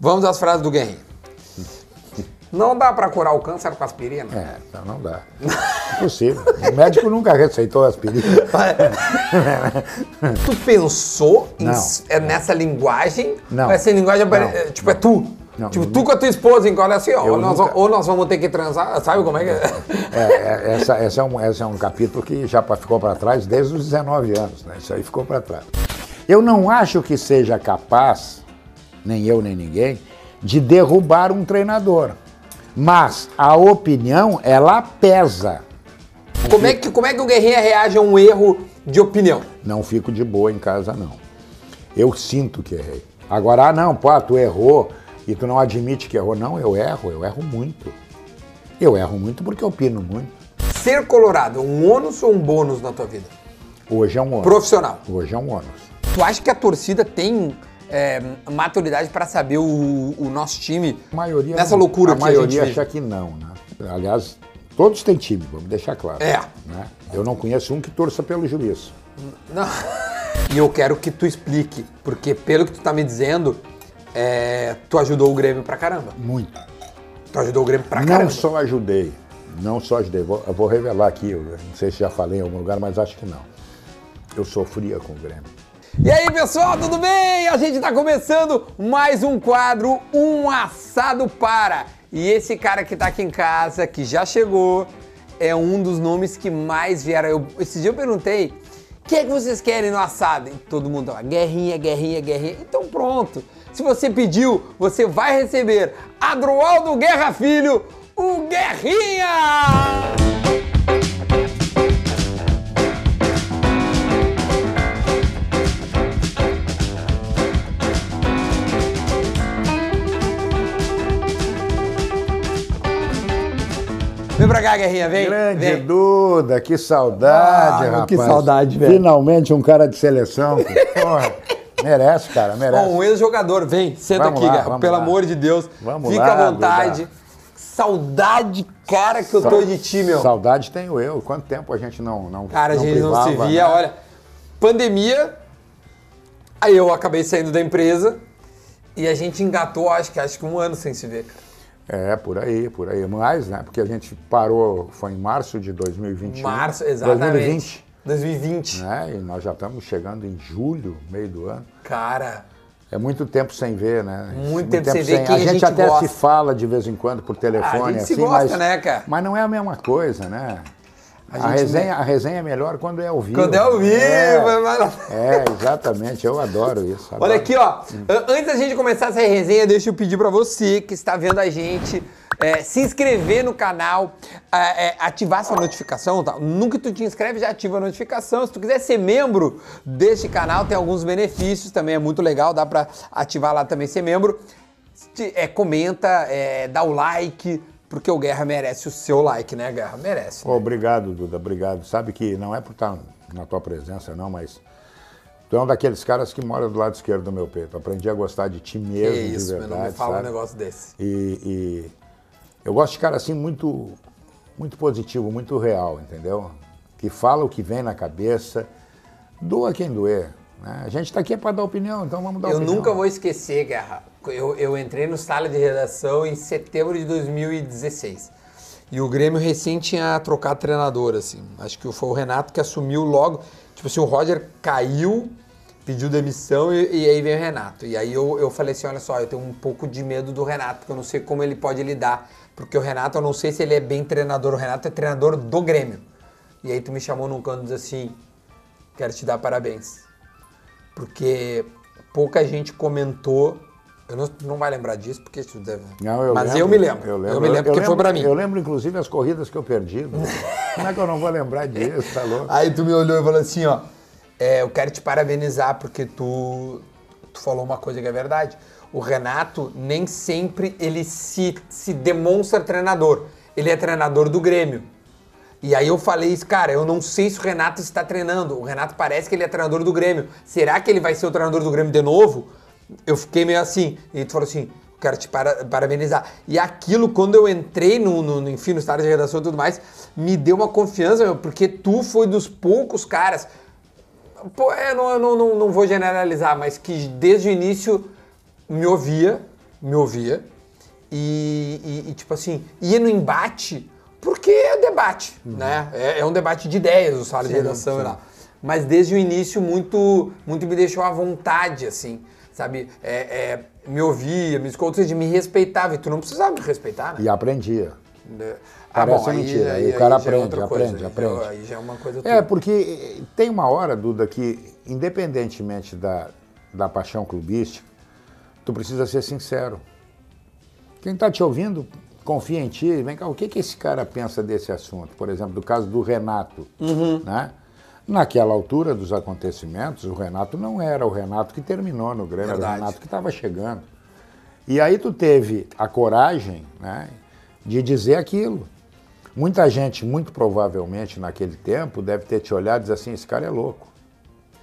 Vamos às frases do Guerrinho. Não dá pra curar o câncer com aspirina? É, não, não dá. Impossível. O médico nunca receitou aspirina. tu pensou em Não. é nessa linguagem? Não. Essa linguagem Não. é, tipo, é tu. Não. Tipo, tu com a tua esposa, que olha assim, ó, ou nós, nunca- ou nós vamos ter que transar, sabe como é que é? É, é, essa, essa, é um, essa é um capítulo que já ficou para trás desde os 19 anos, né? Isso aí ficou para trás. Eu não acho que seja capaz, nem eu nem ninguém, de derrubar um treinador. Mas a opinião, ela pesa. Como é, que, como é que o Guerrinha reage a um erro de opinião? Não fico de boa em casa, não. Eu sinto que errei. Agora, ah, não, pô, tu errou e tu não admite que errou. Não, eu erro, eu erro muito. Eu erro muito porque eu opino muito. Ser colorado é um ônus ou um bônus na tua vida? Hoje é um ônus. Profissional. Hoje é um ônus. Tu acha que a torcida tem é, maturidade pra saber o, o nosso time A maioria, nessa loucura a que maioria a gente acha que não, né? Aliás, todos têm time, vamos deixar claro. É. né? Eu não conheço um que torça pelo juiz. Não. E eu quero que tu explique, porque pelo que tu tá me dizendo, é, tu ajudou o Grêmio pra caramba. Muito. Tu ajudou o Grêmio pra não caramba. só ajudei, não só ajudei. Vou, eu vou revelar aqui, eu não sei se já falei em algum lugar, mas acho que não. Eu sofria com o Grêmio. E aí, pessoal, tudo bem? A gente tá começando mais um quadro, Um Assado Para. E esse cara que tá aqui em casa, que já chegou, é um dos nomes que mais vieram. Eu, esse dia eu perguntei, o que é que vocês querem no assado? E todo mundo lá, guerrinha, guerrinha, guerrinha. Então pronto. Se você pediu, você vai receber Adroaldo Guerra Filho, o Guerrinha! Vem pra cá, Guerrinha, vem. Grande vem. Duda, que saudade, Ah, rapaz. que saudade, velho. Finalmente um cara de seleção. Porra, merece, cara, merece. Bom, um ex-jogador, vem, senta Vamos aqui, lá, pelo lá. amor de Deus. Vamos Fica lá, à vontade. Duda. Saudade, cara, que eu tô de ti, meu. Saudade tenho eu. Quanto tempo a gente não não Cara, a não gente não se privava, via, né? olha. Pandemia, aí eu acabei saindo da empresa e a gente engatou, acho que, acho que um ano sem se ver, cara. É, por aí, por aí. Mais, né? Porque a gente parou, foi em março de 2021. Março, exatamente. 2020. 2020. Né? E nós já estamos chegando em julho, meio do ano. Cara, É muito tempo sem ver, né? Muito tempo sem ver quem a a gente, gente até gosta. se fala de vez em quando por telefone, Ah, a gente se assim, gosta, mas, né, cara? mas não é a mesma coisa, né? A, gente resenha, a resenha é melhor quando é ao vivo. quando é ao vivo, É, é é, exatamente. Eu adoro isso. Olha adoro. aqui, ó. An- Antes da gente começar essa resenha, deixa eu pedir pra você que está vendo a gente é, se inscrever no canal, é, ativar sua notificação. Tá? Nunca tu te inscreve, já ativa a notificação. Se tu quiser ser membro deste canal, tem alguns benefícios também, é muito legal, dá pra ativar lá também ser membro. É, comenta, é, dá o like, porque o Guerra merece o seu like, né, Guerra? Merece. Pô, obrigado, Duda, obrigado. Sabe que não é por estar na tua presença, não, mas tu é um daqueles caras que mora do lado esquerdo do meu peito. Aprendi a gostar de ti Que mesmo, isso, de verdade. não me fala um sabe? negócio desse. E, e eu gosto de cara assim muito, muito positivo, muito real, entendeu? Que fala o que vem na cabeça, doa quem doer. Né? A gente está aqui para dar opinião, então vamos dar Eu opinião. nunca vou esquecer, Guerra. Eu, eu entrei no sala de redação em setembro de 2016. E o Grêmio recém tinha trocado treinador, assim. Acho que foi o Renato que assumiu logo. Tipo assim, o Roger caiu, pediu demissão e, e aí veio o Renato. E aí eu, eu falei assim, olha só, eu tenho um pouco de medo do Renato, porque eu não sei como ele pode lidar. Porque o Renato, eu não sei se ele é bem treinador. O Renato é treinador do Grêmio. E aí tu me chamou num canto e disse assim, quero te dar parabéns porque pouca gente comentou. Eu não, não vai lembrar disso, porque tu deve. Não, eu Mas lembro, eu me lembro. Eu, Eu, lembro, me lembro, porque foi pra mim. Eu lembro, inclusive, as corridas que eu perdi. Duda. Como é que eu não vou lembrar disso? Tá louco? Aí tu me olhou e falou assim, ó. é, eu quero te parabenizar porque tu, tu falou uma coisa que é verdade. O Renato nem sempre ele se, se demonstra treinador. Ele é treinador do Grêmio. E aí eu falei isso, cara, eu não sei se o Renato está treinando. O Renato parece que ele é treinador do Grêmio. Será que ele vai ser o treinador do Grêmio de novo? Eu fiquei meio assim. E tu falou assim, quero te para- parabenizar. E aquilo, quando eu entrei no, no, no- enfim, no estádio de redação e tudo mais, me deu uma confiança, meu, porque tu foi dos poucos caras. Pô, é, não, não, não, não vou generalizar, mas que desde o início me ouvia, me ouvia e, e, e, tipo assim, ia no embate porque é debate, uhum. né? É, é, um debate de ideias o sala de redação sim. e lá. Mas desde o início muito, muito me deixou à vontade, assim, sabe? É, é, me ouvia, me escutou, de me respeitava. E tu não precisava me respeitar, né? E aprendia. É. Ah, Parece bom, mentira. Aí, aí, o cara aí aprende, aprende, aprende. Aí já é uma coisa É, porque tem uma hora, Duda, que independentemente da, da paixão clubística, tu precisa ser sincero. Quem está te ouvindo confia em ti, vem cá, o que, que esse cara pensa desse assunto? Por exemplo, do caso do Renato, uhum. né? Naquela altura dos acontecimentos, o Renato não era o Renato que terminou no Grêmio, Verdade. era o Renato que estava chegando. E aí tu teve a coragem né, de dizer aquilo. Muita gente, muito provavelmente naquele tempo, deve ter te olhado e dizer assim, esse cara é louco.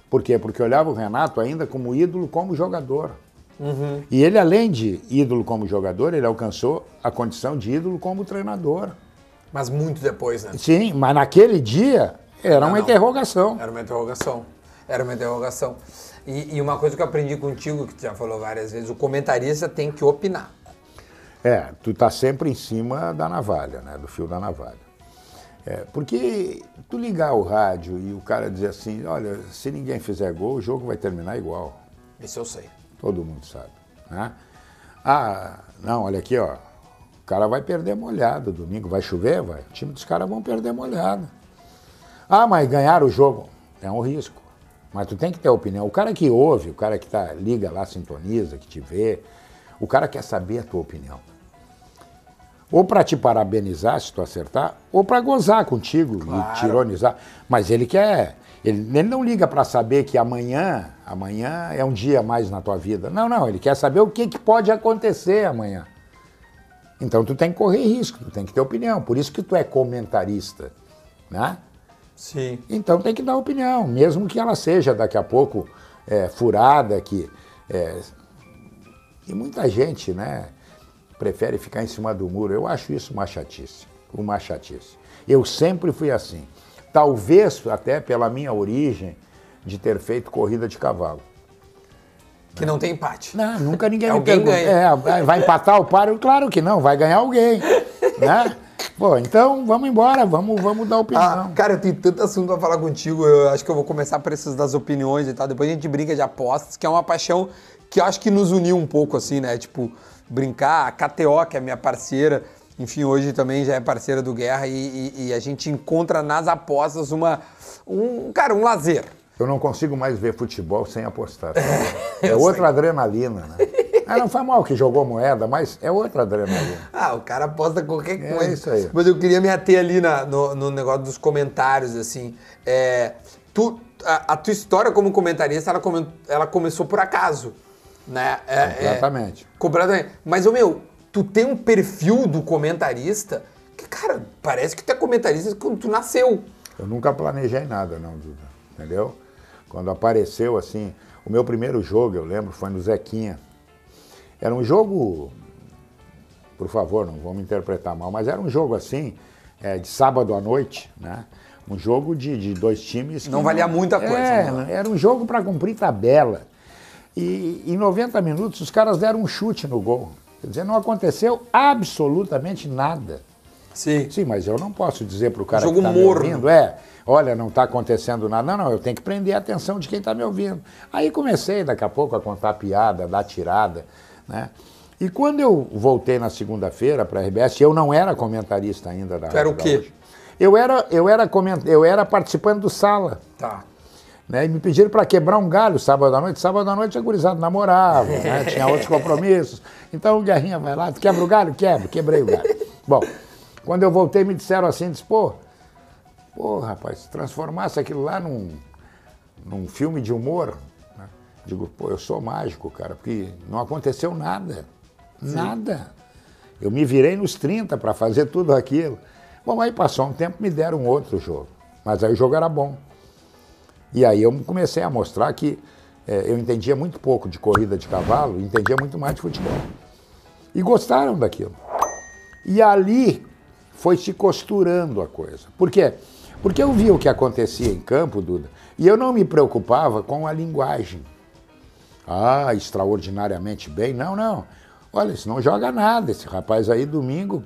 Por quê? Porque olhava o Renato ainda como ídolo, como jogador. Uhum. E ele, além de ídolo como jogador, ele alcançou a condição de ídolo como treinador. Mas muito depois, né? Sim, mas naquele dia era não, uma não. interrogação. Era uma interrogação. Era uma interrogação. E, e, uma coisa que eu aprendi contigo, que tu já falou várias vezes, o comentarista tem que opinar. É, tu tá sempre em cima da navalha, né? Do fio da navalha. É, porque tu ligar o rádio e o cara dizer assim, olha, se ninguém fizer gol, o jogo vai terminar igual. Isso eu sei. Todo mundo sabe. Né? Ah, não, olha aqui, ó. O cara vai perder molhado domingo. Vai chover? Vai. O time dos caras vão perder molhado. Ah, mas ganhar o jogo é um risco. Mas tu tem que ter opinião. O cara que ouve, o cara que tá, liga lá, sintoniza, que te vê, o cara quer saber a tua opinião. Ou para te parabenizar se tu acertar, ou para gozar contigo claro. e te ironizar. Mas ele quer. Ele, ele não liga para saber que amanhã, amanhã é um dia mais na tua vida. Não, não, ele quer saber o que, que pode acontecer amanhã. Então tu tem que correr risco, tu tem que ter opinião. Por isso que tu é comentarista, né? Sim. Então tem que dar opinião, mesmo que ela seja daqui a pouco é, furada, que é, e muita gente, né, prefere ficar em cima do muro. Eu acho isso uma chatice, uma chatice. Eu sempre fui assim. Talvez até pela minha origem de ter feito corrida de cavalo. Que não tem empate. Não, nunca ninguém alguém me ganha. É, vai empatar o páreo? Claro que não, vai ganhar alguém, né? Pô, então vamos embora, vamos, vamos dar opinião. Ah, cara, eu tenho tanto assunto pra falar contigo, eu acho que eu vou começar por esses das opiniões e tal. Depois a gente brinca de apostas, que é uma paixão que eu acho que nos uniu um pouco, assim, né? Tipo, brincar. A KTO, que é minha parceira, enfim, hoje também já é parceira do Guerra e, e, e a gente encontra nas apostas uma, um, cara, um lazer. Eu não consigo mais ver futebol sem apostar. É, é outra sei. adrenalina, né? Ah, não foi mal que jogou moeda, mas é outra adrenalina. Ah, o cara aposta qualquer é coisa. É isso aí. Mas eu queria me ater ali na, no, no negócio dos comentários, assim. É, tu, a, a, tua história como comentarista, ela, come, ela começou por acaso, né? É, é completamente. É, completamente. Mas, ô meu, tu tem um perfil do comentarista que, cara, parece que tu é comentarista quando tu nasceu. Eu nunca planejei nada, não, Duda. Entendeu? Quando apareceu, assim, o meu primeiro jogo, eu lembro, foi no Zequinha era um jogo, por favor, não vamos interpretar mal, mas era um jogo assim, é, de sábado à noite, né? Um jogo de, de dois times. não valia não, muita coisa. É, né? Era um jogo para cumprir tabela. E em 90 minutos os caras deram um chute no gol. Quer dizer, não aconteceu absolutamente nada. Sim. Sim, mas eu não posso dizer para o cara jogo que está me ouvindo, é, olha, não está acontecendo nada. Não, não, eu tenho que prender a atenção de quem está me ouvindo. Aí comecei daqui a pouco a contar piada, dar tirada. Né? E quando eu voltei na segunda-feira para a RBS, eu não era comentarista ainda da Tu era o quê? Eu era, eu, era coment... eu era participante do Sala. Tá. Né? E me pediram para quebrar um galho sábado à noite. Sábado à noite a gurizada namorava, né? tinha outros compromissos. Então o Guerrinha vai lá, quebra o galho? Quebra, quebrei o galho. Bom, quando eu voltei me disseram assim, disse, pô, pô, rapaz, se transformasse aquilo lá num, num filme de humor, Digo, pô, eu sou mágico, cara, porque não aconteceu nada. Sim. Nada. Eu me virei nos 30 para fazer tudo aquilo. Bom, aí passou um tempo, me deram outro jogo. Mas aí o jogo era bom. E aí eu comecei a mostrar que é, eu entendia muito pouco de corrida de cavalo, entendia muito mais de futebol. E gostaram daquilo. E ali foi se costurando a coisa. Por quê? Porque eu via o que acontecia em campo, Duda, e eu não me preocupava com a linguagem ah, extraordinariamente bem. Não, não. Olha, isso não joga nada, esse rapaz aí domingo,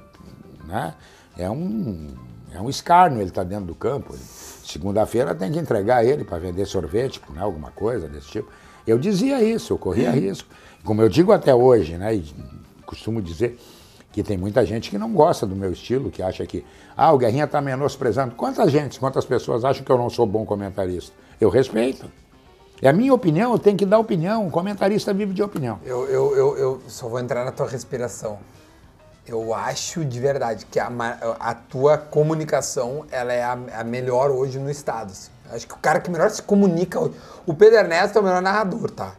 né? É um, é um escárnio ele tá dentro do campo. Segunda-feira tem que entregar ele para vender sorvete, né? alguma coisa desse tipo. Eu dizia isso, eu corria risco. Como eu digo até hoje, né? E costumo dizer que tem muita gente que não gosta do meu estilo, que acha que, ah, o Guerrinha está menosprezando. Quantas gente, quantas pessoas acham que eu não sou bom comentarista? Eu respeito. É a minha opinião, eu tenho que dar opinião. O comentarista vive de opinião. Eu, eu, eu, eu só vou entrar na tua respiração. Eu acho de verdade que a, a tua comunicação ela é a, a melhor hoje no estado. Assim. Acho que o cara que melhor se comunica hoje. O Pedro Ernesto é o melhor narrador, tá?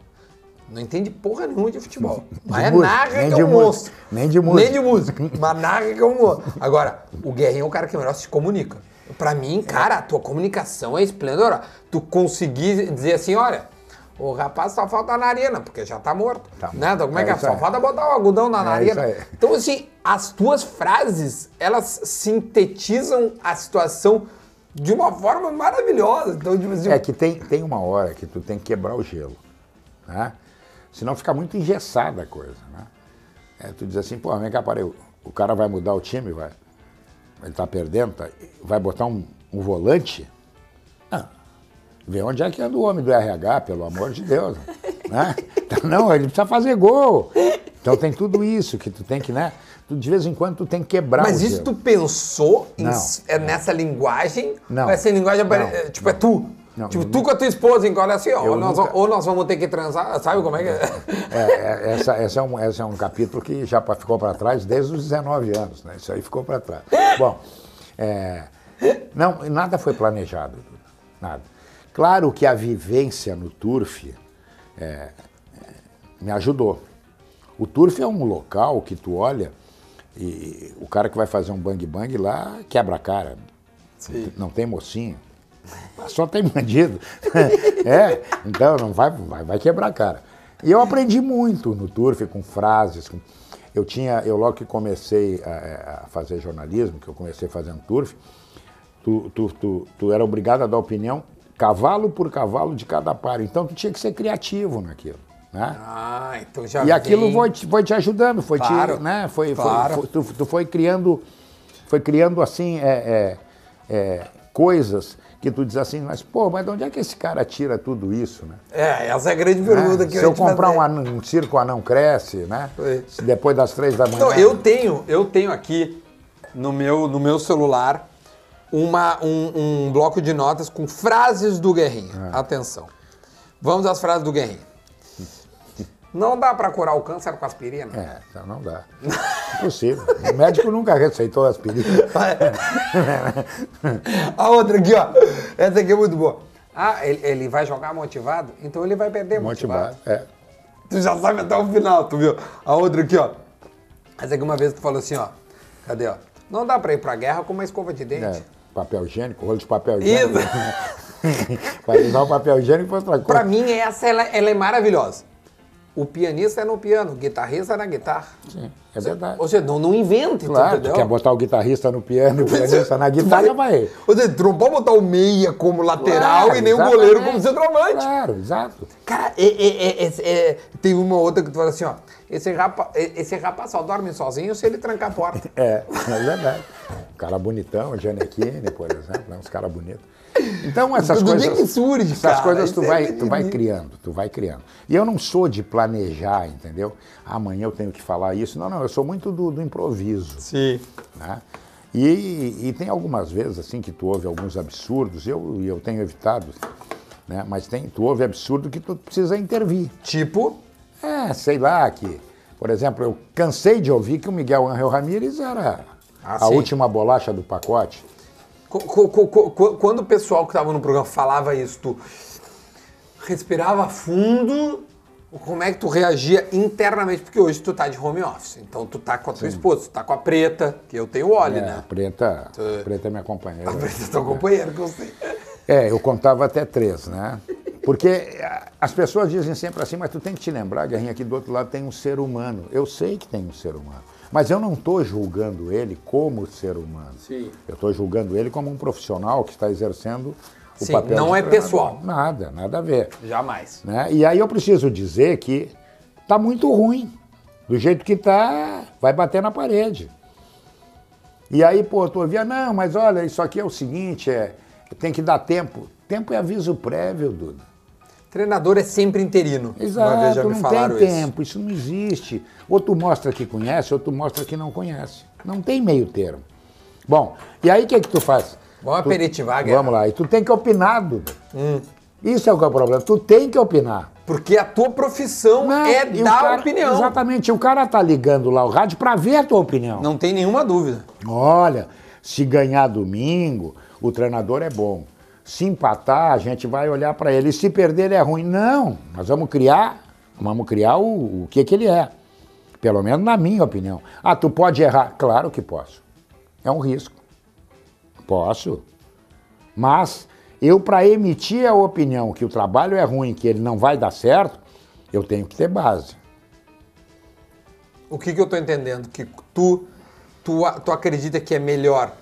Não entende porra nenhuma de futebol. Mas é narra que é um monstro. Nem de música. Nem de música. mas narra que é um monstro. Agora, o Guerrinho é o cara que melhor se comunica. Pra mim, cara, a tua comunicação é esplendorosa. Tu conseguir dizer assim, olha, o rapaz só falta na narina, porque já tá morto. Tá né? Então, como é, é que é? Só falta botar o algodão na é narina. Então, assim, as tuas frases, elas sintetizam a situação de uma forma maravilhosa. Então, tipo assim, é que tem, tem uma hora que tu tem que quebrar o gelo. Né? Senão fica muito engessada a coisa. Né? É, tu diz assim, pô, vem cá, parei, o cara vai mudar o time, vai. Ele tá perdendo, tá, vai botar um, um volante. Vê onde é que anda o homem do RH, pelo amor de Deus. Né? Então, não, ele precisa fazer gol. Então tem tudo isso que tu tem que, né? Tu, de vez em quando tu tem que quebrar Mas isso tu pensou em, é nessa linguagem? Não. Essa linguagem, não, é, tipo, é não. é tu? Não, tipo, tu com a tua esposa encolhe assim, ó, ou, nós, nunca... ou nós vamos ter que transar, sabe como é que é? é, é essa, essa, é um, esse é um capítulo que já ficou para trás desde os 19 anos, né? Isso aí ficou para trás. Bom, é, não, nada foi planejado, nada. Claro que a vivência no Turf é, me ajudou. O Turf é um local que tu olha e o cara que vai fazer um bang bang lá quebra a cara. Sim. Não tem mocinho. Só tem bandido. é, então não vai, vai, vai quebrar a cara. E eu aprendi muito no Turf com frases. Com... Eu tinha, eu logo que comecei a, a, fazer jornalismo, que eu comecei fazendo Turf, tu, tu, tu, tu era obrigado a dar opinião cavalo por cavalo de cada par. Então tu tinha que ser criativo naquilo. Né? Ah, então já E aquilo foi te, foi te ajudando, foi claro, te, né? Foi, claro. foi, foi tu, tu, foi criando, foi criando assim é, é, é, coisas que tu diz assim, mas pô, mas de onde é que esse cara tira tudo isso, né? É, essa é a grande pergunta né? que Se eu, eu comprar um, anão, um circo anão cresce, né? Depois das três da manhã. Então, eu tenho, eu tenho aqui no meu, no meu celular uma, um, um, bloco de notas com frases do Guerrinha. É. Atenção. Vamos às frases do Guerrinha. Não dá para curar o câncer com aspirina? É, não dá. Impossível. O médico nunca receitou aspirina. A outra aqui, ó. Essa aqui é muito boa. Ah, ele, ele vai jogar motivado? Então ele vai perder motivado. Motivado, é. Tu já sabe até o final, tu viu? A outra aqui, ó. Essa aqui uma vez tu falou assim, ó. Cadê, ó? Não dá pra ir pra guerra com uma escova de dente. É papel higiênico, rolo de papel higiênico. Vai usar o papel higiênico para outra coisa. Para mim, essa ela, ela, é maravilhosa. O pianista é no piano, o guitarrista é na guitarra. Sim, é verdade. Ou seja, não, não invente, claro, tu quer botar o guitarrista no piano e o pianista na guitarra, vai. Ou seja, tu não pode botar o meia como lateral claro, e nem exatamente. o goleiro como centroavante. Claro, exato. Cara, é, é, é, tem uma outra que tu fala assim, ó, esse rapaz, esse rapaz só dorme sozinho se ele trancar a porta. É, é verdade. Um cara bonitão, o Gianecchini, por exemplo, né? uns caras bonitos. Então essas Tudo coisas, que surge, essas cara, coisas tu vai, tu vai criando, tu vai criando. E eu não sou de planejar, entendeu? Amanhã eu tenho que falar isso. Não, não, eu sou muito do, do improviso. Sim. Né? E, e, tem algumas vezes assim que tu ouve alguns absurdos, eu, eu tenho evitado, né? Mas tem, tu ouve absurdo que tu precisa intervir. Tipo? É, sei lá, que, por exemplo, eu cansei de ouvir que o Miguel Angel Ramírez era ah, a sim. última bolacha do pacote. Quando o pessoal que estava no programa falava isso, tu respirava fundo, como é que tu reagia internamente? Porque hoje tu tá de home office, então tu tá com a tua Sim. esposa, tu tá com a Preta, que eu tenho óleo, é, né? A Preta, tu... a Preta é minha companheira. A Preta é tua companheira, que eu sei. É, eu contava até três, né? Porque as pessoas dizem sempre assim, mas tu tem que te lembrar, Guerrinha, aqui do outro lado tem um ser humano. Eu sei que tem um ser humano. Mas eu não estou julgando ele como ser humano. Sim. Eu estou julgando ele como um profissional que está exercendo o Sim, papel não é pessoal. Nada, nada a ver. Jamais. Né? E aí eu preciso dizer que está muito ruim. Do jeito que tá, vai bater na parede. E aí, pô, tu ouvia, não, mas olha, isso aqui é o seguinte, é, tem que dar tempo. Tempo é aviso prévio, Duda. Treinador é sempre interino. Exato, Uma vez já me não tem isso. tempo, isso não existe. Ou tu mostra que conhece, ou tu mostra que não conhece. Não tem meio termo. Bom, e aí o que é que tu faz? Vamos Tu- aperitivar, Guerra. Vamos lá, e tu tem que opinar, Duda. Hum. Isso é o que é o problema, tu tem que opinar. Porque a tua profissão Não, é dar cara- opinião. Exatamente, o cara tá ligando lá o rádio pra ver a tua opinião. Não tem nenhuma dúvida. Olha, se ganhar domingo, o treinador é bom. Se empatar, a gente vai olhar para ele. E se perder, ele é ruim. Não, nós vamos criar, vamos criar o, o que, que ele é. Pelo menos na minha opinião. Ah, tu pode errar? Claro que posso. É um risco. Posso. Mas eu, para emitir a opinião que o trabalho é ruim, que ele não vai dar certo, eu tenho que ter base. O que, que eu tô entendendo? Que tu, tu, tu acredita que é melhor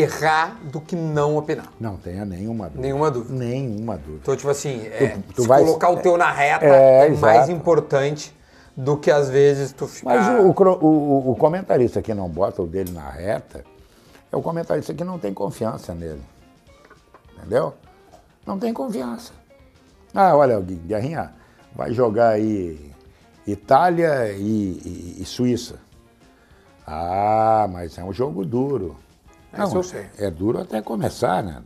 errar do que não opinar. Não tenha nenhuma dúvida. Nenhuma dúvida. Nenhuma dúvida. Então, tipo assim, é, tu se vai- colocar o teu na reta É, é, mais importante do que às vezes tu ficar... Mas o, o o- o comentarista que não bota o dele na reta é o comentarista que não tem confiança nele. Entendeu? Não tem confiança. Ah, olha, Guerrinha, vai jogar aí Itália e, e- e Suíça. Ah, mas é um jogo duro. Esse eu sei. É duro até começar, né?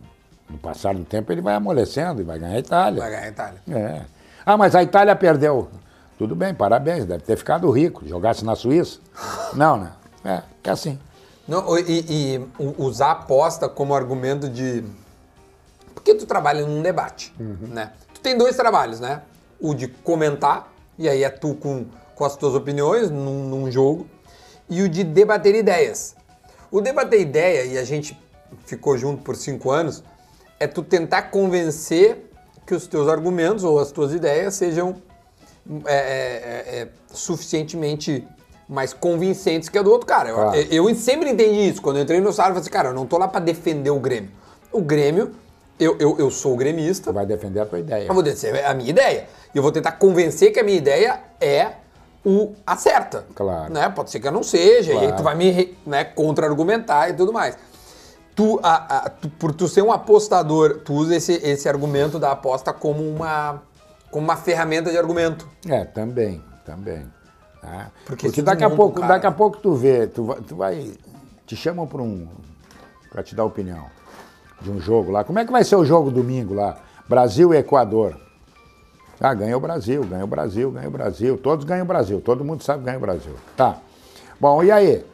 No passar do tempo ele vai amolecendo e vai ganhar a Itália. Vai ganhar a Itália. É. Ah, mas a Itália perdeu. Tudo bem, parabéns, deve ter ficado rico. Jogasse na Suíça? Não, né? É, é assim. Não, e, e usar a aposta como argumento de. Porque tu trabalha num debate, né? Tu tem dois trabalhos, né? O de comentar, e aí é tu com, com as tuas opiniões num, num jogo, e o de debater ideias. O debater ideia, e a gente ficou junto por cinco anos, é tu tentar convencer que os teus argumentos ou as tuas ideias sejam é, é, é, suficientemente mais convincentes que a do outro cara. Eu, Claro. eu sempre entendi isso. Quando eu entrei no Sara, eu falei assim, cara, eu não tô lá pra defender o Grêmio. O Grêmio, eu, eu, eu sou gremista, Tu vai defender a tua ideia. eu vou dizer a minha ideia. E eu vou tentar convencer que a minha ideia é o a certa. Claro. Né? Pode ser que eu não seja, e aí Claro. tu vai me né, contra-argumentar e tudo mais. Tu, a- a- tu- por tu ser um apostador, tu usa esse, esse argumento da aposta como uma, como uma ferramenta de argumento. É, também, também. tá? Porque Porque, daqui, a pouco, cara. daqui a pouco tu vê, tu vai, tu vai te chamam para um, para te dar opinião de um jogo lá. Como é que vai ser o jogo domingo lá? Brasil e Equador. Ah, ganha o Brasil, ganha o Brasil, ganha o Brasil. Todos ganham o Brasil, todo mundo sabe que ganha o Brasil. Tá. Bom, e aí?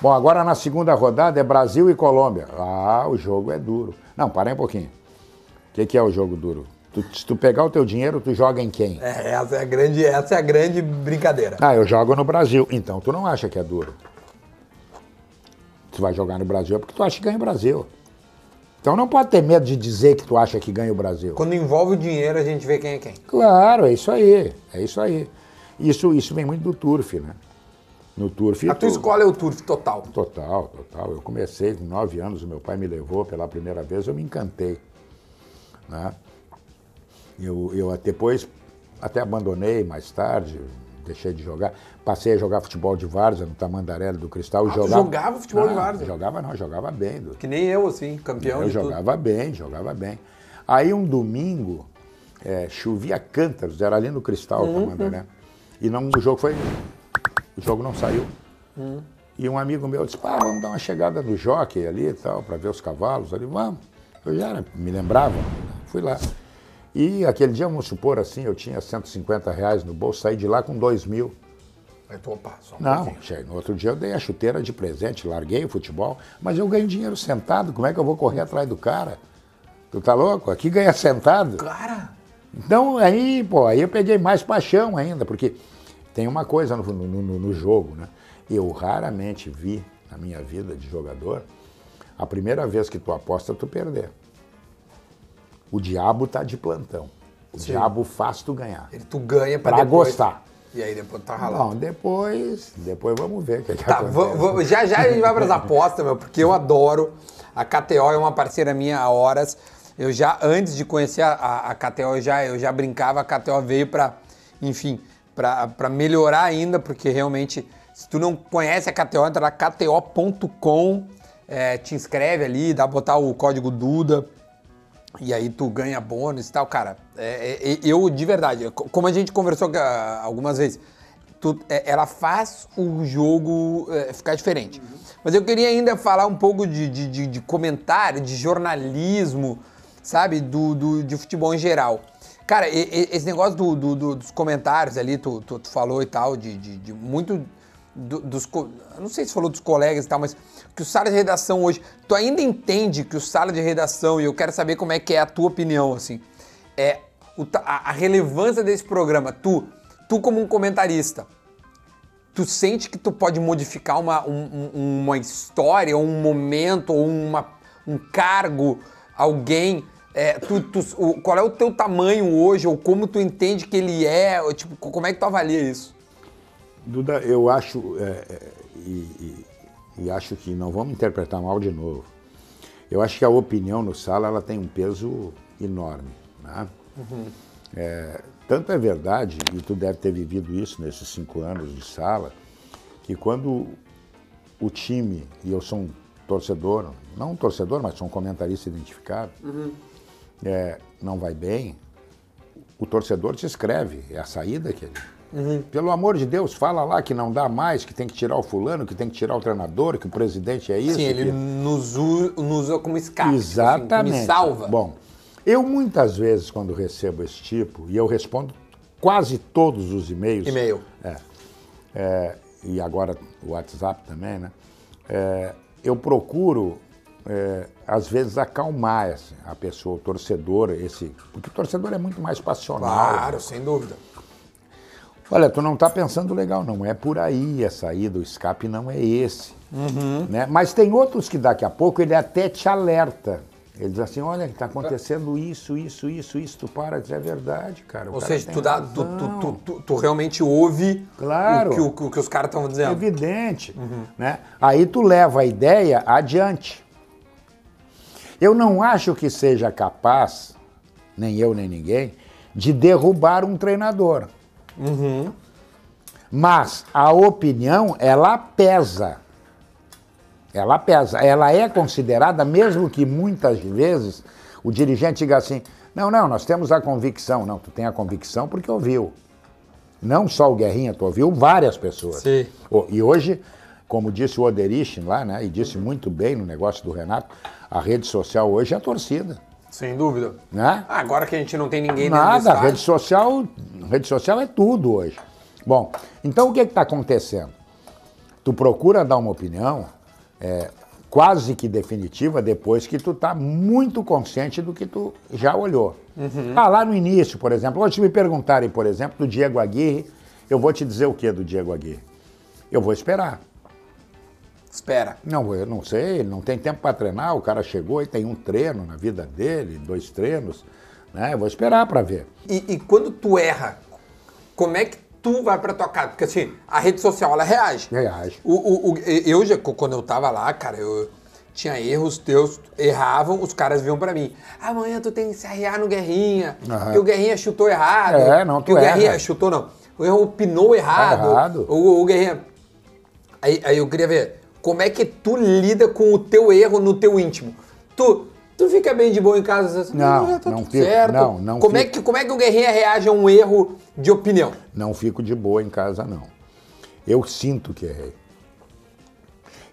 Bom, agora na segunda rodada é Brasil e Colômbia. Ah, o jogo é duro. Não, para aí um pouquinho. O que, que é o jogo duro? Tu- se tu pegar o teu dinheiro, tu joga em quem? É, essa é a grande, essa é a grande brincadeira. Ah, eu jogo no Brasil. Então tu não acha que é duro. Tu vai jogar no Brasil é porque tu acha que ganha o Brasil. Então não pode ter medo de dizer que tu acha que ganha o Brasil. Quando envolve o dinheiro, a gente vê quem é quem. Claro, é isso aí. É isso aí. Isso, isso vem muito do turf, né? No turf. A tua tu- escola é o turf total. Total, total. Eu comecei com nove anos, o meu pai me levou pela primeira vez, eu me encantei. Né? Eu, eu depois até abandonei mais tarde, deixei de jogar. Passei a jogar futebol de várzea no Tamandaré do Cristal. Ah, jogava... jogava futebol de Não, várzea? Jogava não, jogava bem. do- Que nem eu, assim, campeão eu de tudo. jogava bem, jogava bem. Aí um domingo, é, chovia cântaros, era ali no Cristal, Uhum. Tamandaré. E não, o jogo foi. O jogo não saiu. Uhum. E um amigo meu disse, pá, vamos dar uma chegada no jockey ali e tal, para ver os cavalos ali, vamos. Eu já era- me lembrava, fui lá. E aquele dia, vamos supor assim, eu tinha 150 reais no bolso, saí de lá com 2 mil. Aí tu, opa, só um Não, pouquinho. che- no outro dia eu dei a chuteira de presente, larguei o futebol, mas eu ganho dinheiro sentado, como é que eu vou correr atrás do cara? Tu tá louco? Aqui ganha sentado. Cara, Então aí, pô, aí eu peguei mais paixão ainda, porque tem uma coisa no, no- no- no jogo, né? Eu raramente vi na minha vida de jogador a primeira vez que tu aposta, tu perder. O diabo tá de plantão. O Sim. diabo faz tu ganhar. ele, tu ganha pra, Pra depois. gostar. E aí depois tá ralado. Bom, depois, depois vamos ver o que, que Tá, acontece. já já a gente vai pras apostas, meu, porque eu adoro. A KTO é uma parceira minha há horas. Eu já, antes de conhecer a, a, a KTO, eu já, eu já brincava, a KTO veio pra, enfim, para melhorar ainda, porque realmente, se tu não conhece a KTO, entra lá kto.com, é, te inscreve ali, dá pra botar o código Duda, e aí tu ganha bônus e tal, cara. É, é, eu, de verdade, como a gente conversou algumas vezes, tu, é, ela faz o jogo é, ficar diferente. Uhum. Mas eu queria ainda falar um pouco de, de, de, de comentário, de jornalismo, sabe, do, do, de futebol em geral. Cara, esse negócio do, do, do, dos comentários ali, tu, tu, tu, falou e tal, de, de, de muito dos. Não sei se falou dos colegas e tal, mas que o sala de redação hoje. Tu ainda entende que o sala de redação, e eu quero saber como é que é a tua opinião, assim, é a, a relevância desse programa. Tu, tu como um comentarista, tu sente que tu pode modificar uma, um, uma história, um momento, ou uma, um cargo, alguém é, tu, tu, o, qual é o teu tamanho hoje, ou como tu entende que ele é, ou, tipo, como é que tu avalia isso? Duda, eu acho, é, é, e, e, e, acho que não vamos interpretar mal de novo. Eu acho que a opinião no sala ela tem um peso enorme. Né? Uhum. É, tanto é verdade, e tu deve ter vivido isso nesses cinco anos de sala, que quando o time, e eu sou um torcedor, não um torcedor, mas sou um comentarista identificado, uhum é, não vai bem, o torcedor te escreve, é a saída que ele. Uhum. Pelo amor de Deus, fala lá que não dá mais, que tem que tirar o fulano, que tem que tirar o treinador, que o presidente é isso. Sim, ele que... nos, usa, como escape. Exatamente. Assim, me salva. Bom, eu muitas vezes, quando recebo esse tipo, e eu respondo quase todos os e-mails. E-mail. É, é, e agora o WhatsApp também, né? É, eu procuro é, às vezes acalmar assim, a pessoa, o torcedor, esse. Porque o torcedor é muito mais passional. Claro, né? sem dúvida. Olha, tu não está pensando legal, não é por aí a saída, o escape não é esse. Uhum. Né? Mas tem outros que daqui a pouco ele até te alerta. Ele diz assim, olha, está acontecendo isso, isso, isso, isso, tu para, diz, é verdade, cara. Ou seja, tu, dá, tu, tu, tu, tu, realmente ouve claro. o, que, o, o que os caras estão dizendo. Evidente. Uhum. Né? Aí tu leva a ideia adiante. Eu não acho que seja capaz, nem eu nem ninguém, de derrubar um treinador. Uhum. Mas a opinião, ela pesa. Ela pesa. Ela é considerada, mesmo que muitas vezes o dirigente diga assim: não, não, nós temos a convicção. Não, tu tem a convicção porque ouviu. Não só o Guerrinha, tu ouviu várias pessoas. Sim. E hoje, como disse o Oderichin lá, né, e disse muito bem no negócio do Renato, a rede social hoje é a torcida. Sem dúvida. Né? Agora que a gente não tem ninguém Nada, rede social, rede social é tudo hoje. Bom, então o que está acontecendo? Tu procura dar uma opinião é, quase que definitiva depois que tu está muito consciente do que tu já olhou. Uhum. Ah, lá no início, por exemplo, hoje me perguntarem, por exemplo, do Diego Aguirre, eu vou te dizer o que do Diego Aguirre? Eu vou esperar. Espera. Não, eu não sei, ele não tem tempo para treinar, o cara chegou e tem um treino na vida dele, dois treinos, né? Eu vou esperar para ver. E, e, quando tu erra, como é que tu vai para tua casa? Porque assim, a rede social, ela reage. Reage. O, o, o, eu já, quando eu tava lá, cara, eu tinha erros teus, erravam, os caras vinham para mim. Amanhã tu tem que se arriar no Guerrinha, uhum. que o Guerrinha chutou errado. É, não, tu que o Guerrinha chutou, não. O erro opinou errado. Tá errado. O, o Guerrinha... Aí, aí eu queria ver, como é que tu lida com o teu erro no teu íntimo? Tu, tu fica bem de boa em casa? Assim, não, ah, tá não fico, certo. Não, não como, fico. É que, como é que o Guerrinha reage a um erro de opinião? Não fico de boa em casa, não. Eu sinto que errei.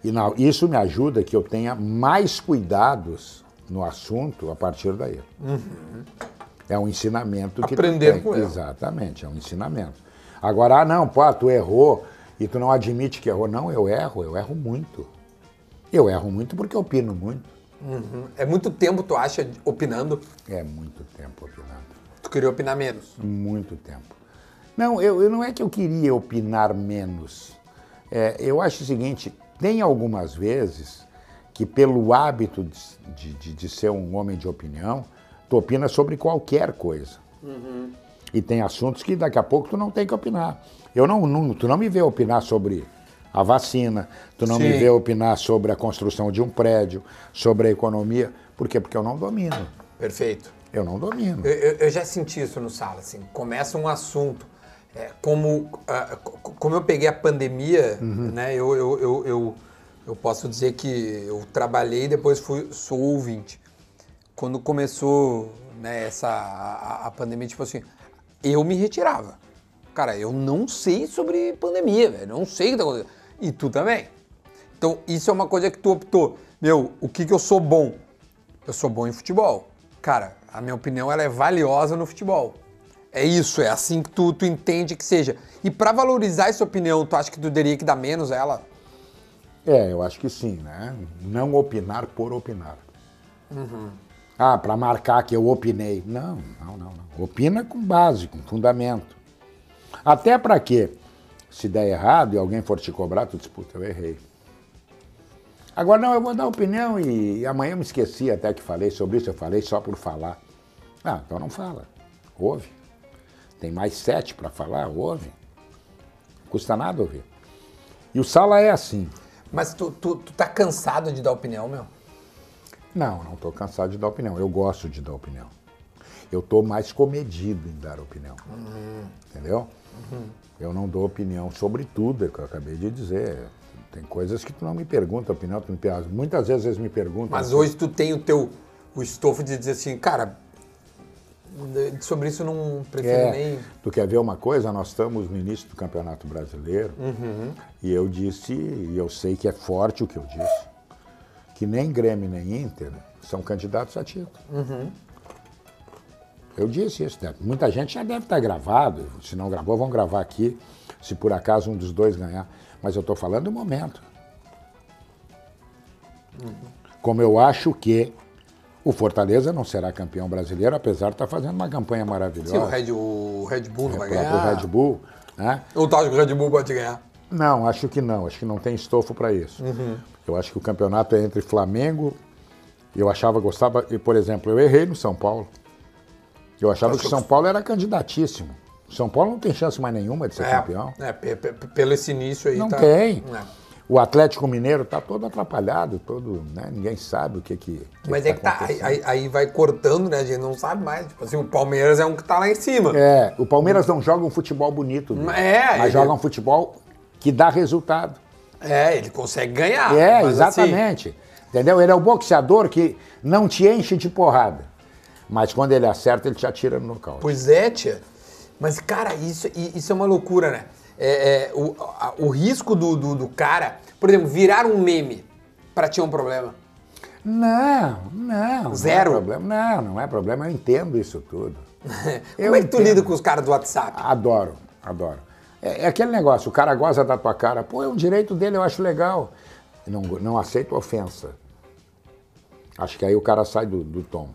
E não, isso me ajuda que eu tenha mais cuidados no assunto a partir daí. Uhum. É um ensinamento que Aprender com ele. Exatamente, é um ensinamento. Agora, ah, não, pô, tu errou e tu não admite que errou. Não, eu erro, eu erro muito. Eu erro muito porque opino muito. Uhum. É muito tempo, tu acha, opinando? É muito tempo opinando. Tu queria opinar menos? Muito tempo. Não, eu, eu não é que eu queria opinar menos. É, eu acho o seguinte, tem algumas vezes que pelo hábito de, de, de ser um homem de opinião, tu opina sobre qualquer coisa. Uhum. E tem assuntos que daqui a pouco tu não tem que opinar. Eu não, não, tu não me vê opinar sobre a vacina, tu não Sim. me vê opinar sobre a construção de um prédio, sobre a economia. Por quê? Porque eu não domino. Perfeito. Eu não domino. Eu, eu, eu já senti isso no sala, assim. Começa um assunto é, como, ah, co- como eu peguei a pandemia, né, eu, eu, eu, eu, eu posso dizer que eu trabalhei e depois fui, sou ouvinte. Quando começou né, essa, a, a pandemia, tipo assim, eu me retirava. Cara, eu não sei sobre pandemia, velho. Não sei o que tá acontecendo. E tu também. Então, isso é uma coisa que tu optou. Meu, o que, que eu sou bom? Eu sou bom em futebol. Cara, a minha opinião ela é valiosa no futebol. É isso, é assim que tu, tu entende que seja. E pra valorizar essa opinião, tu acha que tu teria que dar menos a ela? É, eu acho que sim, né? Não opinar por opinar. Ah, para marcar que eu opinei. Não, não, não, não. Opina com base, com fundamento. Até para que, se der errado e alguém for te cobrar, tu diz, puta, eu errei. Agora, não, eu vou dar opinião e, amanhã eu me esqueci até que falei sobre isso, eu falei só por falar. Ah, então não fala. Ouve. Tem mais sete para falar, ouve. Não custa nada ouvir. E o Sala é assim. Mas tu, tu, tu tá cansado de dar opinião, meu? Não, não estou cansado de dar opinião. Eu gosto de dar opinião. Eu estou mais comedido em dar opinião. Entendeu? Eu não dou opinião sobre tudo, é o que eu acabei de dizer. Tem coisas que tu não me pergunta opinião, tu me pergunta. Muitas vezes eles me perguntam. Mas assim, hoje tu tem o teu o estofo de dizer assim, cara, sobre isso eu não prefiro É, nem. tu quer ver uma coisa? Nós estamos no início do Campeonato Brasileiro e eu disse, e eu sei que é forte o que eu disse, que nem Grêmio nem Inter são candidatos a título. Eu disse isso, né? muita gente já deve estar gravado, se não gravou, vão gravar aqui, se por acaso um dos dois ganhar. Mas eu estou falando do momento. Como eu acho que o Fortaleza não será campeão brasileiro, apesar de estar fazendo uma campanha maravilhosa. Sim, o Red, o Red Bull não É, vai o ganhar. Red Bull, né? Ou tu acha que o Red Bull pode ganhar? Não, acho que não. Acho que não tem estofo para isso. Eu acho que o campeonato é entre Flamengo. Eu achava, gostava. E, por exemplo, eu errei no São Paulo. Eu achava Acho que que- São Paulo era candidatíssimo. São Paulo não tem chance mais nenhuma de ser campeão. É, pe- pe- pelo esse início aí Não tá. tem. É. O Atlético Mineiro está todo atrapalhado, todo, né? ninguém sabe o que que. que Mas é que tá, aí, acontecendo. aí- aí vai cortando, né? A gente não sabe mais. Tipo assim, o Palmeiras é um que tá lá em cima. É, o Palmeiras não joga um futebol bonito, viu? É, mas ele- joga um futebol que dá resultado. É, ele consegue ganhar. É, assim, exatamente. Entendeu? Ele é o boxeador que não te enche de porrada. Mas quando ele acerta, ele te atira no nocaute. Pois é, tia. Mas, cara, isso, isso é uma loucura, né? É, é, o, a- o risco do, do, do cara, por exemplo, virar um meme, pra ti é um problema. Não, não. Zero? Não é problema. Não, não é problema. Eu entendo isso tudo. Eu Como é que tu entendo. lida com os caras do WhatsApp? Adoro, adoro. É, é aquele negócio, o cara gosta da tua cara. Pô, é um direito dele, eu acho legal. Não, não aceito ofensa. Acho que aí o cara sai do, do tom.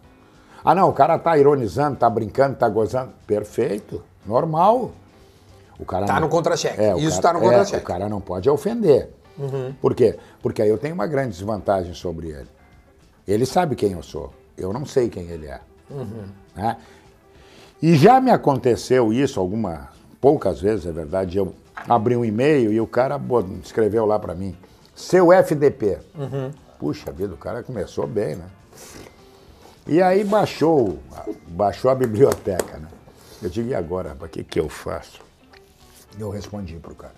Ah, não, o cara tá ironizando, tá brincando, tá gozando. Perfeito, normal. O cara Tá não- no contra-cheque. É, Isso cara- tá no contra-cheque. É, o cara não pode ofender. Por quê? Porque aí eu tenho uma grande desvantagem sobre ele. Ele sabe quem eu sou. Eu não sei quem ele é. Né? E já me aconteceu isso algumas, poucas vezes, é verdade. Eu abri um e-mail e o cara escreveu lá para mim, seu FDP. Puxa vida, o cara começou bem, né? E aí baixou, baixou a biblioteca, né? Eu digo, e agora, o que, que eu faço? Eu respondi pro cara.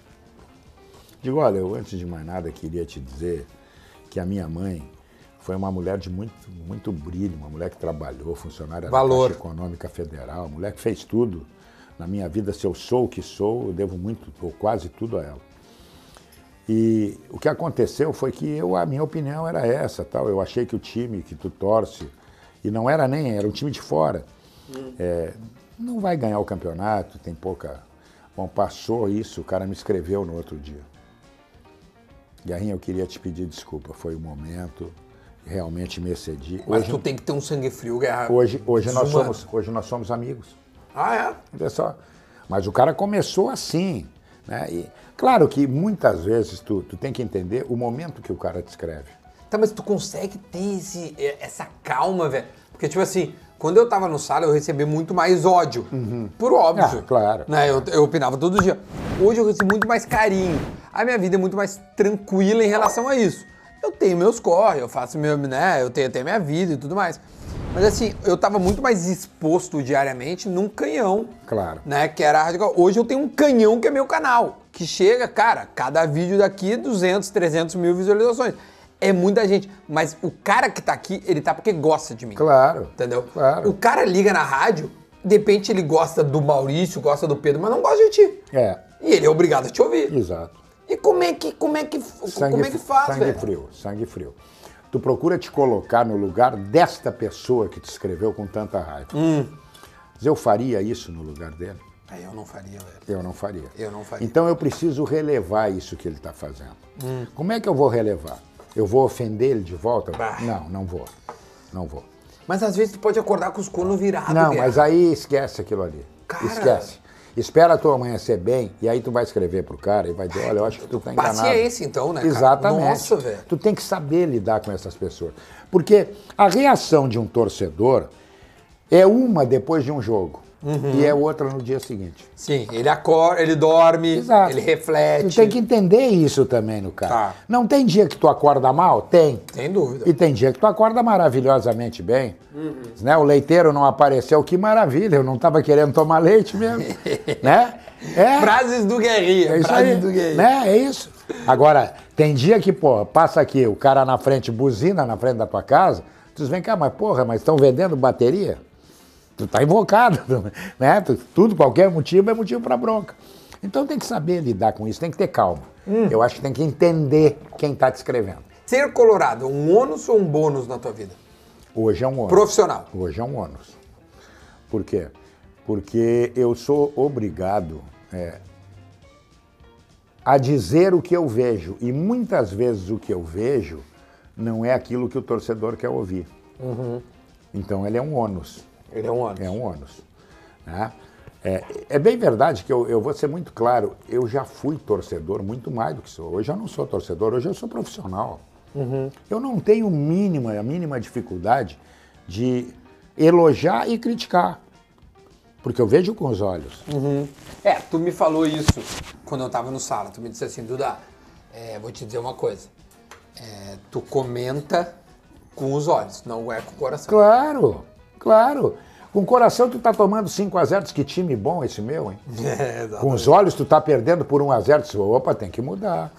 Digo, olha, eu antes de mais nada queria te dizer que a minha mãe foi uma mulher de muito, muito brilho, uma mulher que trabalhou, funcionária Valor. da Caixa Econômica Federal, mulher que fez tudo na minha vida. Se eu sou o que sou, eu devo muito, ou quase tudo a ela. E o que aconteceu foi que eu, a minha opinião era essa, tal. Eu achei que o time que tu torce, e não era nem, era um time de fora, é, não vai ganhar o campeonato, tem pouca. Bom, passou isso, o cara me escreveu no outro dia. Guerrinha, eu queria te pedir desculpa, foi o momento, realmente me excedi. Mas Hoje, tu tem que ter um sangue frio, guerra. hoje, hoje, nós somos, hoje nós somos amigos. Ah, é? Olha só. Mas o cara começou assim. Né? E, claro que muitas vezes tu, tu tem que entender o momento que o cara te escreve. Tá, mas tu consegue ter esse, é, essa calma, velho? Porque, tipo assim, quando eu tava no sala, eu recebi muito mais ódio. Por óbvio. Ah, claro. Né? Eu, eu opinava todo dia. Hoje eu recebo muito mais carinho. A minha vida é muito mais tranquila em relação a isso. Eu tenho meus corre, eu faço meu, né? Eu tenho até minha vida e tudo mais. Mas assim, eu tava muito mais exposto diariamente num canhão. Claro. Né, que era radical. Hoje eu tenho um canhão que é meu canal. Que chega, cara, cada vídeo daqui 200, 300 mil visualizações. É muita gente. Mas o cara que tá aqui, ele tá porque gosta de mim. Claro. Entendeu? Claro. O cara liga na rádio, de repente ele gosta do Maurício, gosta do Pedro, mas não gosta de ti. É, E ele é obrigado a te ouvir. exato. E como é que, como é que, como é que faz, sangue velho? frio, sangue frio. Tu procura te colocar no lugar desta pessoa que te escreveu com tanta raiva. Hum. Mas eu faria isso no lugar dele? Aí eu não faria, velho. Eu não faria. Eu não faria. Então eu preciso relevar isso que ele está fazendo. Hum. Como é que eu vou relevar? Eu vou ofender ele de volta? Bah. Não, não vou. Não vou. Mas às vezes tu pode acordar com os cornos virados. Não, Guerra. mas aí esquece aquilo ali. Cara. Esquece. Espera a tua amanhecer bem e aí tu vai escrever pro cara e vai dizer, olha, eu acho que tu tá enganado. Paciência, então, né, cara? Exatamente. Nossa, velho. Tu tem que saber lidar com essas pessoas. Porque a reação de um torcedor é uma depois de um jogo Uhum. e é outra no dia seguinte. Sim, ele acorda, ele dorme, Exato. ele reflete. Tu tem que entender isso também no cara. Tá. Não tem dia que tu acorda mal? Tem. Sem dúvida. E tem dia que tu acorda maravilhosamente bem. Uhum. Né? O leiteiro não apareceu, que maravilha, eu não estava querendo tomar leite mesmo. né? É, Frases do Guerrinha. é isso frases aí. do Guerrinha. Né? É isso. Agora, tem dia que, pô, passa aqui, o cara na frente buzina na frente da tua casa, tu diz, vem cá, mas porra, mas estão vendendo bateria? Tu tá invocado, né? Tu- Tudo, qualquer motivo é motivo para bronca. Então tem que saber lidar com isso, tem que ter calma. Hum. Eu acho que tem que entender quem tá te escrevendo. Ser colorado, um ônus ou um bônus na tua vida? Hoje é um ônus. Profissional. Hoje é um ônus. Por quê? Porque eu sou obrigado é, a dizer o que eu vejo. E muitas vezes o que eu vejo não é aquilo que o torcedor quer ouvir. Então ele é um ônus. Ele é um ônus. É um ônus. né? É, é bem verdade que eu, eu vou ser muito claro, eu já fui torcedor muito mais do que sou. Hoje eu não sou torcedor, hoje eu sou profissional. Eu não tenho mínima, a mínima dificuldade de elogiar e criticar. Porque eu vejo com os olhos. É, tu me falou isso quando eu tava no sala. Tu me disse assim, Duda, é, vou te dizer uma coisa. É, tu comenta com os olhos, não é com o coração. Claro, claro. Com o coração tu tá tomando 5 a 0 diz que time bom esse meu, hein? É. Com os olhos tu tá perdendo por 1 a 0 diz, opa, tem que mudar.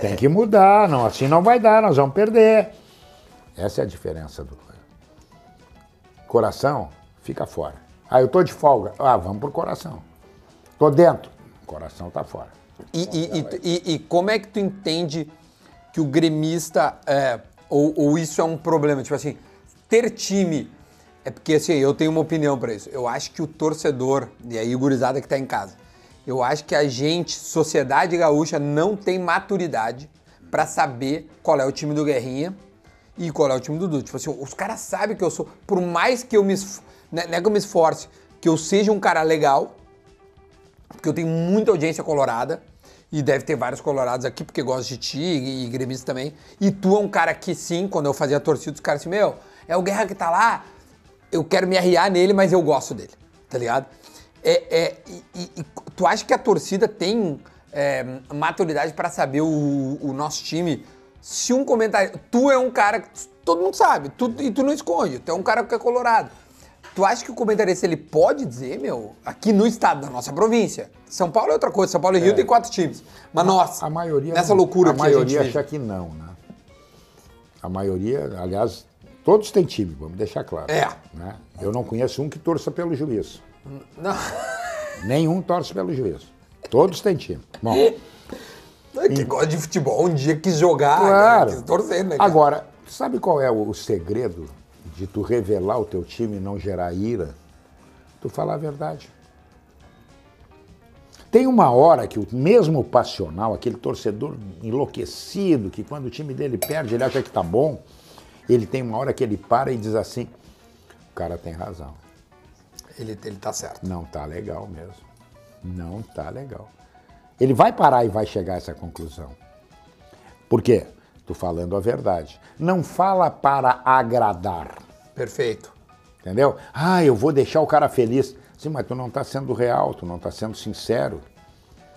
Tem que mudar, não, assim não vai dar, nós vamos perder. Essa é a diferença do coração, fica fora. Ah, eu tô de folga. Ah, vamos pro coração. Tô dentro. O coração tá fora. E, e- e- e- e como é que tu entende que o gremista, é, ou, ou isso é um problema? Tipo assim, ter time, é porque assim, eu tenho uma opinião pra isso. Eu acho que o torcedor, e aí gurizada que tá em casa, eu acho que a gente, sociedade gaúcha, não tem maturidade pra saber qual é o time do Guerrinha e qual é o time do Dudu. Tipo assim, os caras sabem que eu sou, por mais que eu me, né, não é que eu me esforce, que eu seja um cara legal, porque eu tenho muita audiência colorada e deve ter vários colorados aqui porque gosto de ti e, e gremistas também. E tu é um cara que sim, quando eu fazia torcida, os caras assim, meu, é o Guerra que tá lá, eu quero me arriar nele, mas eu gosto dele, tá ligado? É, é, e, e- tu acha que a torcida tem é, maturidade pra saber o, o nosso time? Se um comentário. Tu é um cara que todo mundo sabe, tu, e tu não esconde, tu é um cara que é colorado. Tu acha que o comentarista ele pode dizer, meu, aqui no estado da nossa província? São Paulo é outra coisa, São Paulo e Rio tem quatro times. Mas nossa, A maioria nessa não- loucura a que a maioria gente vive. acha que não, né? A maioria, aliás, todos têm time, vamos deixar claro. É. né? Eu não conheço um que torça pelo juiz. Não. Nenhum torce pelo juiz. Todos têm time. Bom, Que gosta de futebol, um dia quis jogar, claro. quis torcer, né? cara? Agora, sabe qual é o, o segredo de tu revelar o teu time e não gerar ira? Tu falar a verdade. Tem uma hora que o mesmo passional, aquele torcedor enlouquecido, que quando o time dele perde, ele acha que tá bom, ele tem uma hora que ele para e diz assim: o cara tem razão. Ele, ele tá certo. Não tá legal mesmo. Não tá legal. Ele vai parar e vai chegar a essa conclusão. Por quê? Tô falando a verdade. Não fala para agradar. Perfeito. Entendeu? Ah, eu vou deixar o cara feliz. Sim, mas tu não está sendo real, tu não está sendo sincero.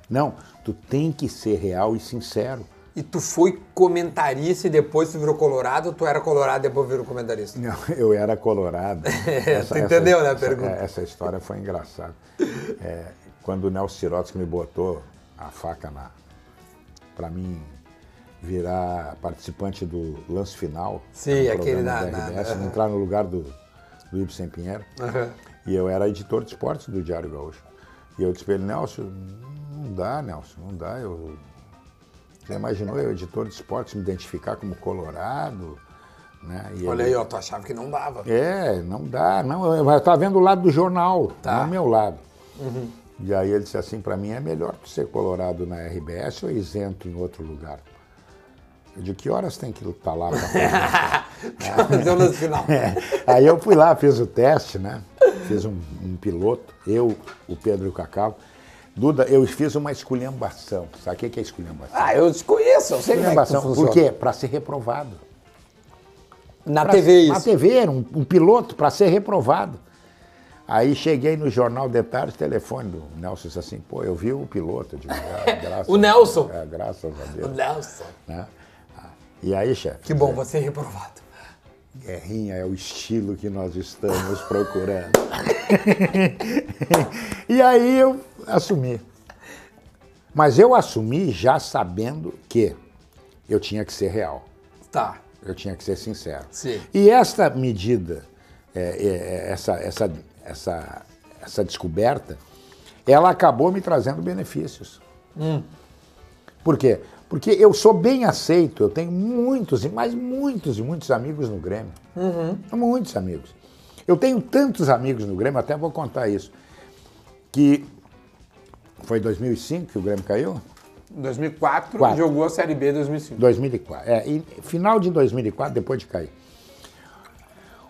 Não, tu tem que ser real e sincero. E tu foi comentarista e depois tu virou colorado ou tu era colorado e depois virou comentarista? Não, eu era colorado. tu entendeu, né, a pergunta? Essa, essa história foi engraçada. É, quando o Nelson Sirotsky me botou a faca na... para mim virar participante do lance final. Sim, aquele da- da na- aham. entrar no lugar do, do Ibsen Pinheiro. E eu era editor de esportes do Diário Gaúcho. E eu disse para ele, Nelson, não dá, Nelson, não dá. Eu... Você imaginou eu, editor de esportes, me identificar como colorado? Né? E Olha ele- aí, ó, tu achava que não dava. É, não dá. Não, eu estava vendo o lado do jornal, Tá. não o meu lado. E aí ele disse assim, para mim é melhor tu ser colorado na RBS ou isento em outro lugar. Eu de que horas tem que estar lá para? Fazer o lance final. É. Aí eu fui lá, fiz o teste, né? Fiz um, um piloto, eu, o Pedro e o Cacau. Duda, eu fiz uma esculhambação. Sabe o que que é esculhambação? Ah, eu desconheço, eu sei como é. Por quê? Para ser reprovado. Na Pra- TV Na isso. TV, era um, um piloto para ser reprovado. Aí cheguei no Jornal de Tarde, telefone do Nelson disse assim, pô, eu vi o piloto. Eu digo, "Ah, graças O Nelson. É, graças a O Deus. Nelson. né? E aí, chefe? Que bom, você é reprovado. Guerrinha é o estilo que nós estamos procurando. e aí eu assumi. Mas eu assumi já sabendo que eu tinha que ser real. Tá. Eu tinha que ser sincero. Sim. E esta medida, é, é, é, essa, essa, essa, essa descoberta, ela acabou me trazendo benefícios. Por quê? Porque eu sou bem aceito, eu tenho muitos, e mais muitos e muitos amigos no Grêmio. Muitos amigos. Eu tenho tantos amigos no Grêmio, até vou contar isso, que foi em 2005 que o Grêmio caiu? Em 2004, Quatro. jogou a Série B em 2005. 2004. É, e final de 2004, depois de cair.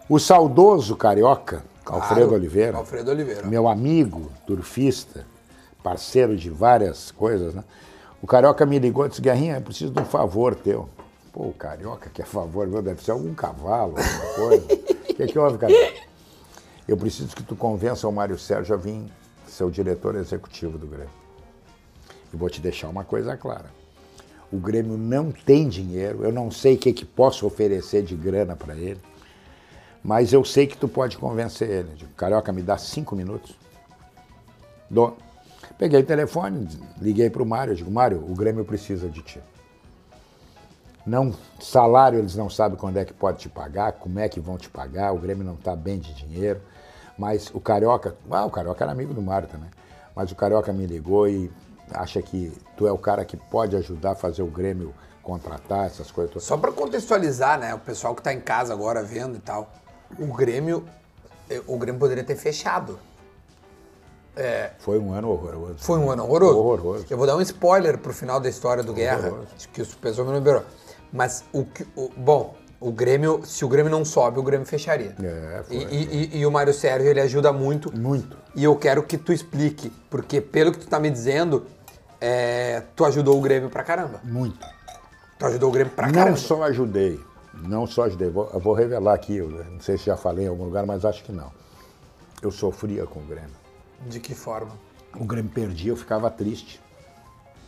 O saudoso carioca, Alfredo Claro, Oliveira, Alfredo Oliveira. meu amigo, turfista, parceiro de várias coisas, né? O carioca me ligou e disse: Guerrinha, eu preciso de um favor teu. Pô, o carioca quer favor, meu, deve ser algum cavalo, alguma coisa. O que, que houve, carioca? Eu preciso que tu convença o Mário Sérgio a vir ser o diretor executivo do Grêmio. E vou te deixar uma coisa clara. O Grêmio não tem dinheiro, eu não sei o que, que posso oferecer de grana para ele, mas eu sei que tu pode convencer ele. Eu digo, Carioca, me dá cinco minutos. Dou. Peguei o telefone, liguei para o Mário, digo, Mário, o Grêmio precisa de ti. Não, salário eles não sabem quando é que pode te pagar, como é que vão te pagar, o Grêmio não está bem de dinheiro. Mas o Carioca, ah, o Carioca era amigo do Mário também. Mas o Carioca me ligou e acha que tu é o cara que pode ajudar a fazer o Grêmio contratar essas coisas todas. Só pra contextualizar, né? O pessoal que tá em casa agora vendo e tal. O Grêmio, eh, o Grêmio poderia ter fechado. Foi um ano horroroso. Foi um ano horroroso. Horroroso. Eu vou dar um spoiler pro final da história do Guerra, Horroroso. que o pessoal me lembrou. Mas o que. o- bom, o Grêmio, se o Grêmio não sobe, o Grêmio fecharia. É, foi, e, e- e- e o Mário Sérgio, ele ajuda muito. Muito. E eu quero que tu explique, porque pelo que tu tá me dizendo, é, tu ajudou o Grêmio pra caramba. Muito. Tu ajudou o Grêmio pra Não caramba. só ajudei, não só ajudei. Vou- Eu vou revelar aqui, eu não sei se já falei em algum lugar, mas acho que não. Eu sofria com o Grêmio. De que forma? O Grêmio perdia, eu ficava triste.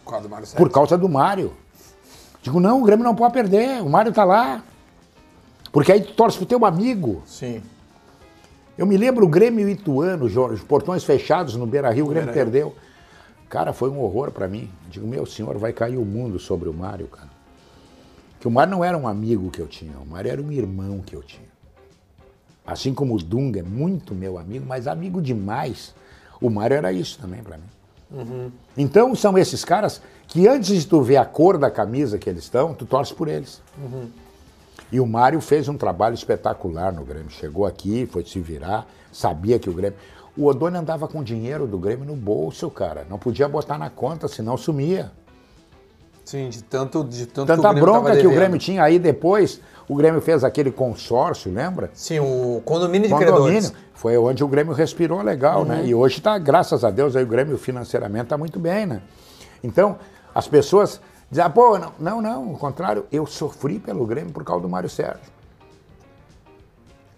Por causa do Mário Sérgio. Por causa do Mário. Digo, não, o Grêmio não pode perder, o Mário tá lá. Porque aí tu torce pro teu amigo. Sim. Eu me lembro o Grêmio Ituano, os portões fechados no Beira Rio, o Grêmio Beira-Rio. perdeu. Cara, foi um horror pra mim. Digo, meu senhor, vai cair o mundo sobre o Mário, cara. Que o Mário não era um amigo que eu tinha, o Mário era um irmão que eu tinha. Assim como o Dunga é muito meu amigo, mas amigo demais. O Mário era isso também pra mim. Então são esses caras que antes de tu ver a cor da camisa que eles estão, tu torce por eles. E o Mário fez um trabalho espetacular no Grêmio. Chegou aqui, foi se virar, sabia que o Grêmio. O Odoni andava com dinheiro do Grêmio no bolso, cara. Não podia botar na conta, senão sumia. Sim, de tanto, de tanto Tanta bronca que o. Grêmio tinha. Aí depois, o Grêmio fez aquele consórcio, lembra? Sim, o condomínio de Condomínio. credores. Foi onde o Grêmio respirou legal, né? E hoje está, graças a Deus, aí o Grêmio financeiramente está muito bem, né? Então, as pessoas dizem, ah, pô, não, não, não, ao contrário, eu sofri pelo Grêmio por causa do Mário Sérgio.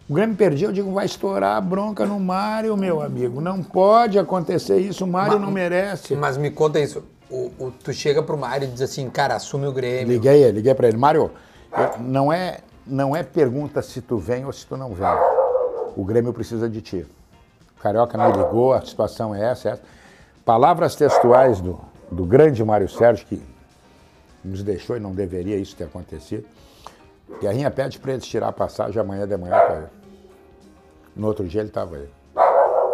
O Grêmio perdia, eu digo, vai estourar a bronca no Mário, meu amigo. Não pode acontecer isso, o Mário Ma- não merece. Mas me conta isso. o, o- tu chega pro Mário e diz assim, cara, assume o Grêmio. Liguei, liguei para ele, Mário, não é, não é pergunta se tu vem ou se tu não vem. O Grêmio precisa de ti. O Carioca me ligou, a situação é essa, é essa. Palavras textuais do, do grande Mário Sérgio, que nos deixou e não deveria isso ter acontecido. Guerrinha pede para eles tirar a passagem amanhã de manhã para ele. No outro dia ele estava aí.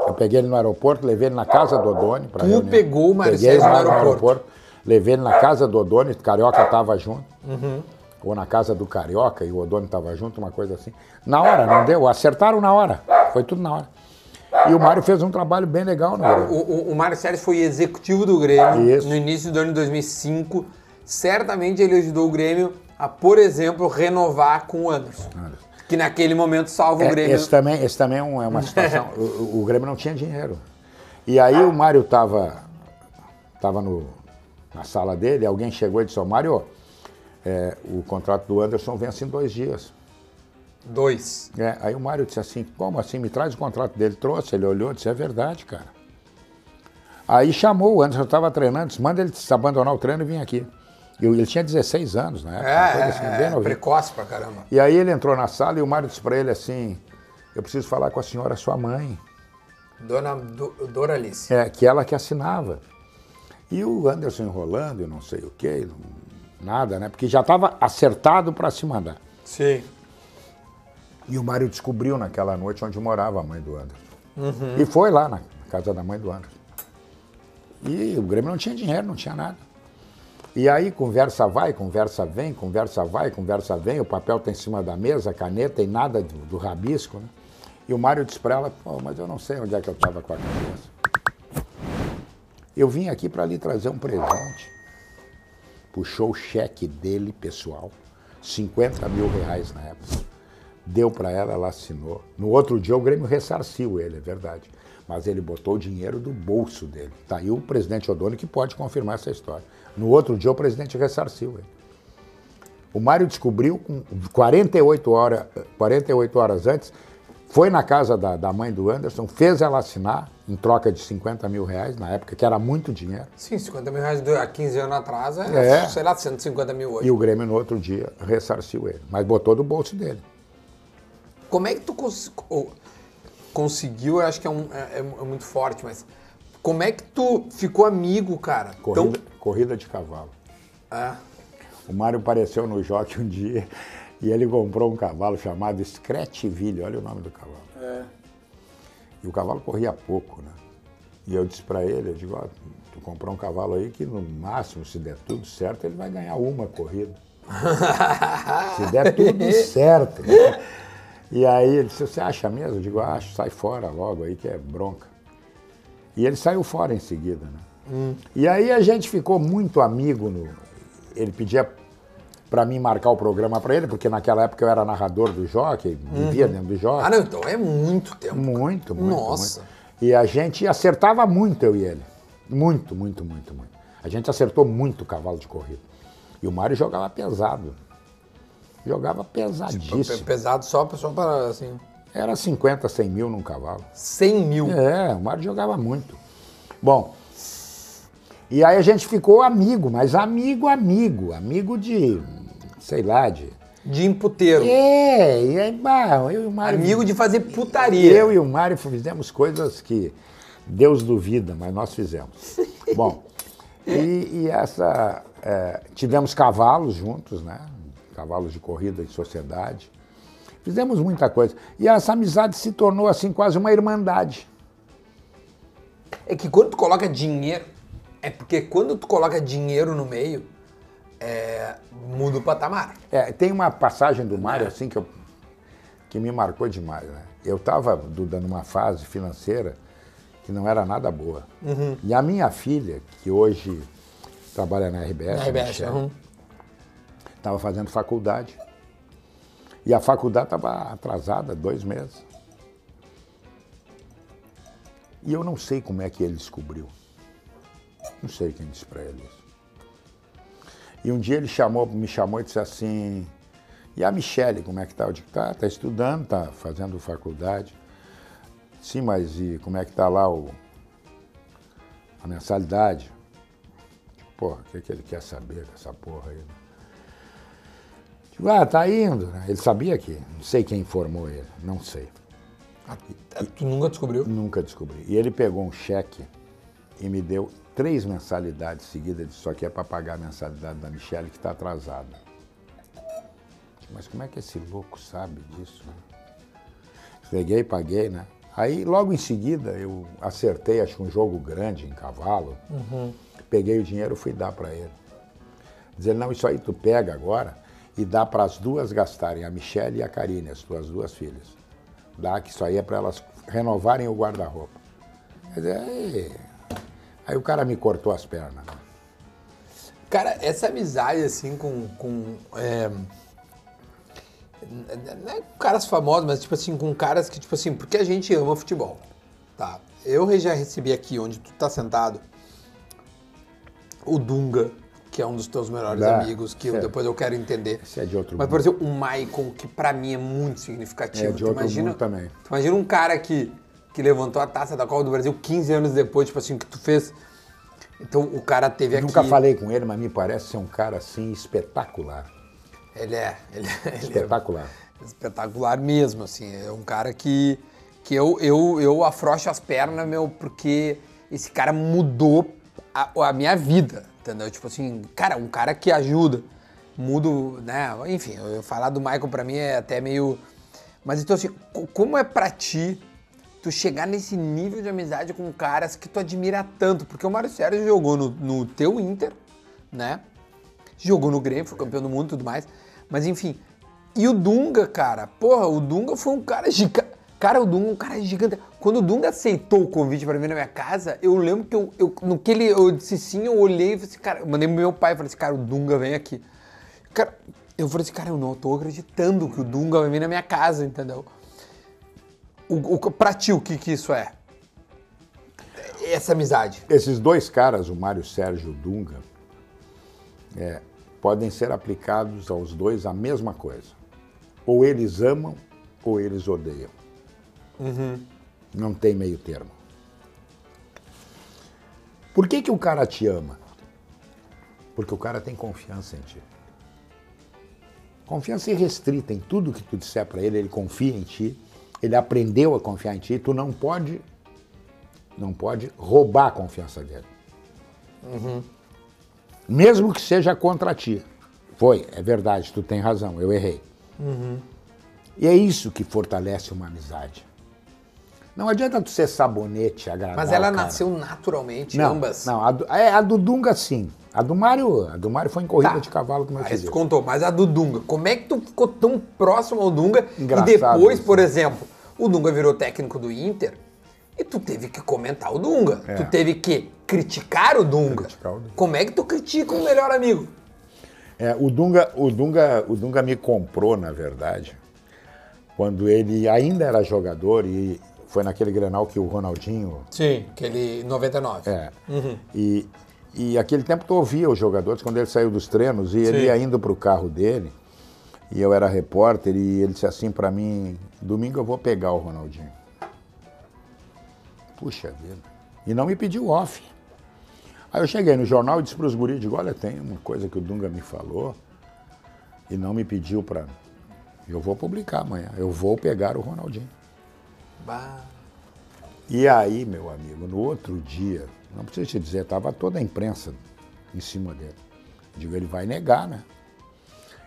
Eu peguei ele no aeroporto, levei ele na casa do Odone. Tu reunião. pegou o Mário Peguei Sérgio ele no aeroporto. Levei ele na casa do Odone, o Carioca estava junto. Uhum. Ou na casa do Carioca e o Odone estava junto, uma coisa assim. Na hora, não deu. Acertaram na hora. Foi tudo na hora. E o Mário fez um trabalho bem legal no Grêmio. O, o, o Mário Sérgio foi executivo do Grêmio Isso. no início do ano de 2005. Certamente ele ajudou o Grêmio a, por exemplo, renovar com o Anderson. Que naquele momento salva o É, Grêmio. esse também, esse também é, é uma situação. o, o- o Grêmio não tinha dinheiro. E aí o Mário estava tava no, na sala dele, alguém chegou e disse, ô Mário, é, o contrato do Anderson vence em dois dias. Dois. É, aí o Mário disse assim, como assim? Me traz o contrato dele. Trouxe, ele olhou e disse, é verdade, cara. Aí chamou, o Anderson estava treinando, disse, manda ele se abandonar o treino e vir aqui. E ele tinha 16 anos, né? É, assim, é, é, novinho. precoce pra caramba. E aí ele entrou na sala e o Mário disse para ele assim, eu preciso falar com a senhora, sua mãe. Dona Do, Doralice. É, que ela que assinava. E o Anderson enrolando e não sei o quê, nada, né? Porque já estava acertado para se mandar. Sim. E o Mário descobriu naquela noite onde morava a mãe do Anderson. E foi lá na casa da mãe do Anderson. E o Grêmio não tinha dinheiro, não tinha nada. E aí conversa vai, conversa vem, conversa vai, conversa vem, o papel está em cima da mesa, a caneta e nada do, do rabisco, né? E o Mário disse para ela, mas eu não sei onde é que eu estava com a cabeça. Eu vim aqui para lhe trazer um presente. Puxou o cheque dele, pessoal, 50 mil reais na época. Deu para ela, ela assinou. No outro dia o Grêmio ressarciu ele, é verdade. Mas ele botou o dinheiro do bolso dele. Tá aí o presidente Odoni que pode confirmar essa história. No outro dia o presidente ressarciu ele. O Mário descobriu com 48 horas, 48 horas antes, foi na casa da, da mãe do Anderson, fez ela assinar em troca de 50 mil reais, na época, que era muito dinheiro. Sim, 50 mil reais há 15 anos atrás é, É. sei lá, 150 mil hoje. E o Grêmio no outro dia ressarciu ele, mas botou do bolso dele. Como é que tu cons- conseguiu, eu acho que é, um- é- é muito forte, mas como é que tu ficou amigo, cara? Corrida, corrida de cavalo. Ah, O Mário apareceu no Jockey um dia e ele comprou um cavalo chamado Scratchville, olha o nome do cavalo. E o cavalo corria pouco, né? E eu disse para ele, eu digo, ó, tu comprou um cavalo aí que no máximo, se der tudo certo, ele vai ganhar uma corrida. se der tudo certo. né? E aí ele disse, você acha mesmo? Eu digo, acho, sai fora logo aí que é bronca. E ele saiu fora em seguida, né? E aí a gente ficou muito amigo. No... Ele pedia para mim marcar o programa para ele, porque naquela época eu era narrador do Jockey, vivia dentro do Jockey. ah, não, então é muito tempo. Muito, muito. Nossa. muito. E a gente acertava muito, eu e ele. Muito, muito, muito, muito. A gente acertou muito o cavalo de corrida. E o Mário jogava pesado. Jogava Pe- pesadíssimo. Pesado só, só para, assim, Era 50, 100 mil num cavalo. 100 mil. É, o Mário jogava muito. Bom, e aí a gente ficou amigo, mas amigo, amigo. Amigo de, sei lá, de... De imputeiro. É, e aí, bah, eu e o Mário... Amigo de fazer putaria. Eu e o Mário fizemos coisas que Deus duvida, mas nós fizemos. Bom, e, e essa. é, tivemos cavalos juntos, né? Cavalos de corrida em sociedade. Fizemos muita coisa. E essa amizade se tornou assim quase uma irmandade. É que quando tu coloca dinheiro, é porque quando tu coloca dinheiro no meio, é, muda o patamar. É, tem uma passagem do Mário assim que, eu, que me marcou demais. Né? Eu estava, Duda, numa fase financeira que não era nada boa. E a minha filha, que hoje trabalha na RBS, Na RBS, Michelle, uhum. estava fazendo faculdade. E a faculdade estava atrasada dois meses. E eu não sei como é que ele descobriu. Não sei quem disse para ele isso. E um dia ele chamou, me chamou e disse assim, e a Michele, como é que tá? Eu digo, tá, tá estudando, tá fazendo faculdade. Sim, mas e como é que tá lá o, a mensalidade? porra, o que, que ele quer saber dessa porra aí? Digo, ah, tá indo. né? Ele sabia que, não sei quem informou ele, não sei. Ah, tu nunca descobriu? Nunca descobri. E ele pegou um cheque e me deu três mensalidades seguidas. Isso aqui é para pagar a mensalidade da Michelle que está atrasada. Mas como é que esse louco sabe disso? né? Peguei, paguei, né? Aí, logo em seguida, eu acertei, acho que um jogo grande em cavalo. Peguei o dinheiro e fui dar para ele. Dizendo, não, isso aí tu pega agora e dá para as duas gastarem, a Michelle e a Karine, as tuas duas filhas. Dá que isso aí é para elas renovarem o guarda-roupa. Quer dizer, aí, o cara me cortou as pernas. né? Cara, essa amizade, assim, com. com é, não é com caras famosos, mas, tipo assim, com caras que, tipo assim, porque a gente ama futebol, tá? Eu já recebi aqui, onde tu tá sentado, o Dunga, que é um dos teus melhores Ah, amigos, que eu- certo. depois eu quero entender. Esse é de outro Mas, por exemplo, o Maicon, que pra mim é muito significativo. É de outro imagina, também. Imagina um cara que, que levantou a taça da Copa do Brasil 15 anos depois, tipo assim, que tu fez. Então o cara teve aqui. Nunca falei com ele, mas me parece ser um cara assim espetacular. Ele é. Ele, ele é Espetacular. espetacular mesmo, assim. É um cara que, que eu, eu, eu afrouxo as pernas, meu, porque esse cara mudou a, a minha vida, entendeu? Tipo assim, cara, um cara que ajuda, mudo, né? Enfim, eu falar do Michael pra mim é até meio... Mas então assim, co- como é pra ti tu chegar nesse nível de amizade com caras que tu admira tanto? Porque o Mário Sérgio jogou no, no teu Inter, né? Jogou no Grêmio, foi campeão do mundo e tudo mais. Mas enfim. E o Dunga, cara, porra, o Dunga foi um cara gigante. Cara, o Dunga é um cara gigante. Quando o Dunga aceitou o convite pra vir na minha casa, eu lembro que eu, eu no que ele eu disse sim, eu olhei e falei assim, cara, eu mandei pro meu pai e falei assim, cara, o Dunga vem aqui. Cara, eu falei assim, cara, eu não tô acreditando que o Dunga vai vir na minha casa, entendeu? O, o, pra ti, o que que isso é? Essa amizade. Esses dois caras, o Mário Sérgio e o Dunga, é, podem ser aplicados aos dois a mesma coisa. Ou eles amam ou eles odeiam. Não tem meio termo. Por que, que o cara te ama? Porque o cara tem confiança em ti. Confiança irrestrita em tudo que tu disser para ele, ele confia em ti, ele aprendeu a confiar em ti, tu não pode não pode roubar a confiança dele. Mesmo que seja contra ti. Foi, é verdade, tu tem razão, eu errei. E é isso que fortalece uma amizade. Não adianta tu ser sabonete, agradar Mas ela nasceu naturalmente, não, ambas. Não, a é, a do Dunga sim. A do Mário, a do Mário foi em corrida Tá. de cavalo, como eu te Aí tu disse. contou, mas a do Dunga, como é que tu ficou tão próximo ao Dunga Engraçado e depois, isso, por né? exemplo, o Dunga virou técnico do Inter e tu teve que comentar o Dunga. É. Tu teve que criticar o Dunga. Criticar o Dunga. Como é que tu critica um melhor amigo? É, o Dunga, o Dunga, o Dunga me comprou, na verdade, quando ele ainda era jogador e foi naquele Grenal que o Ronaldinho Sim, aquele 99. É. E, e aquele tempo tu ouvia os jogadores, quando ele saiu dos treinos, e ele Sim. ia indo para o carro dele, e eu era repórter, e ele disse assim para mim, domingo eu vou pegar o Ronaldinho. Puxa vida. E não me pediu off. Aí eu cheguei no jornal e disse para os guris, digo, olha, tem uma coisa que o Dunga me falou, e não me pediu para... Eu vou publicar amanhã, eu vou pegar o Ronaldinho. Bah. E aí, meu amigo, no outro dia, não preciso te dizer, estava toda a imprensa em cima dele. Digo, ele vai negar, né?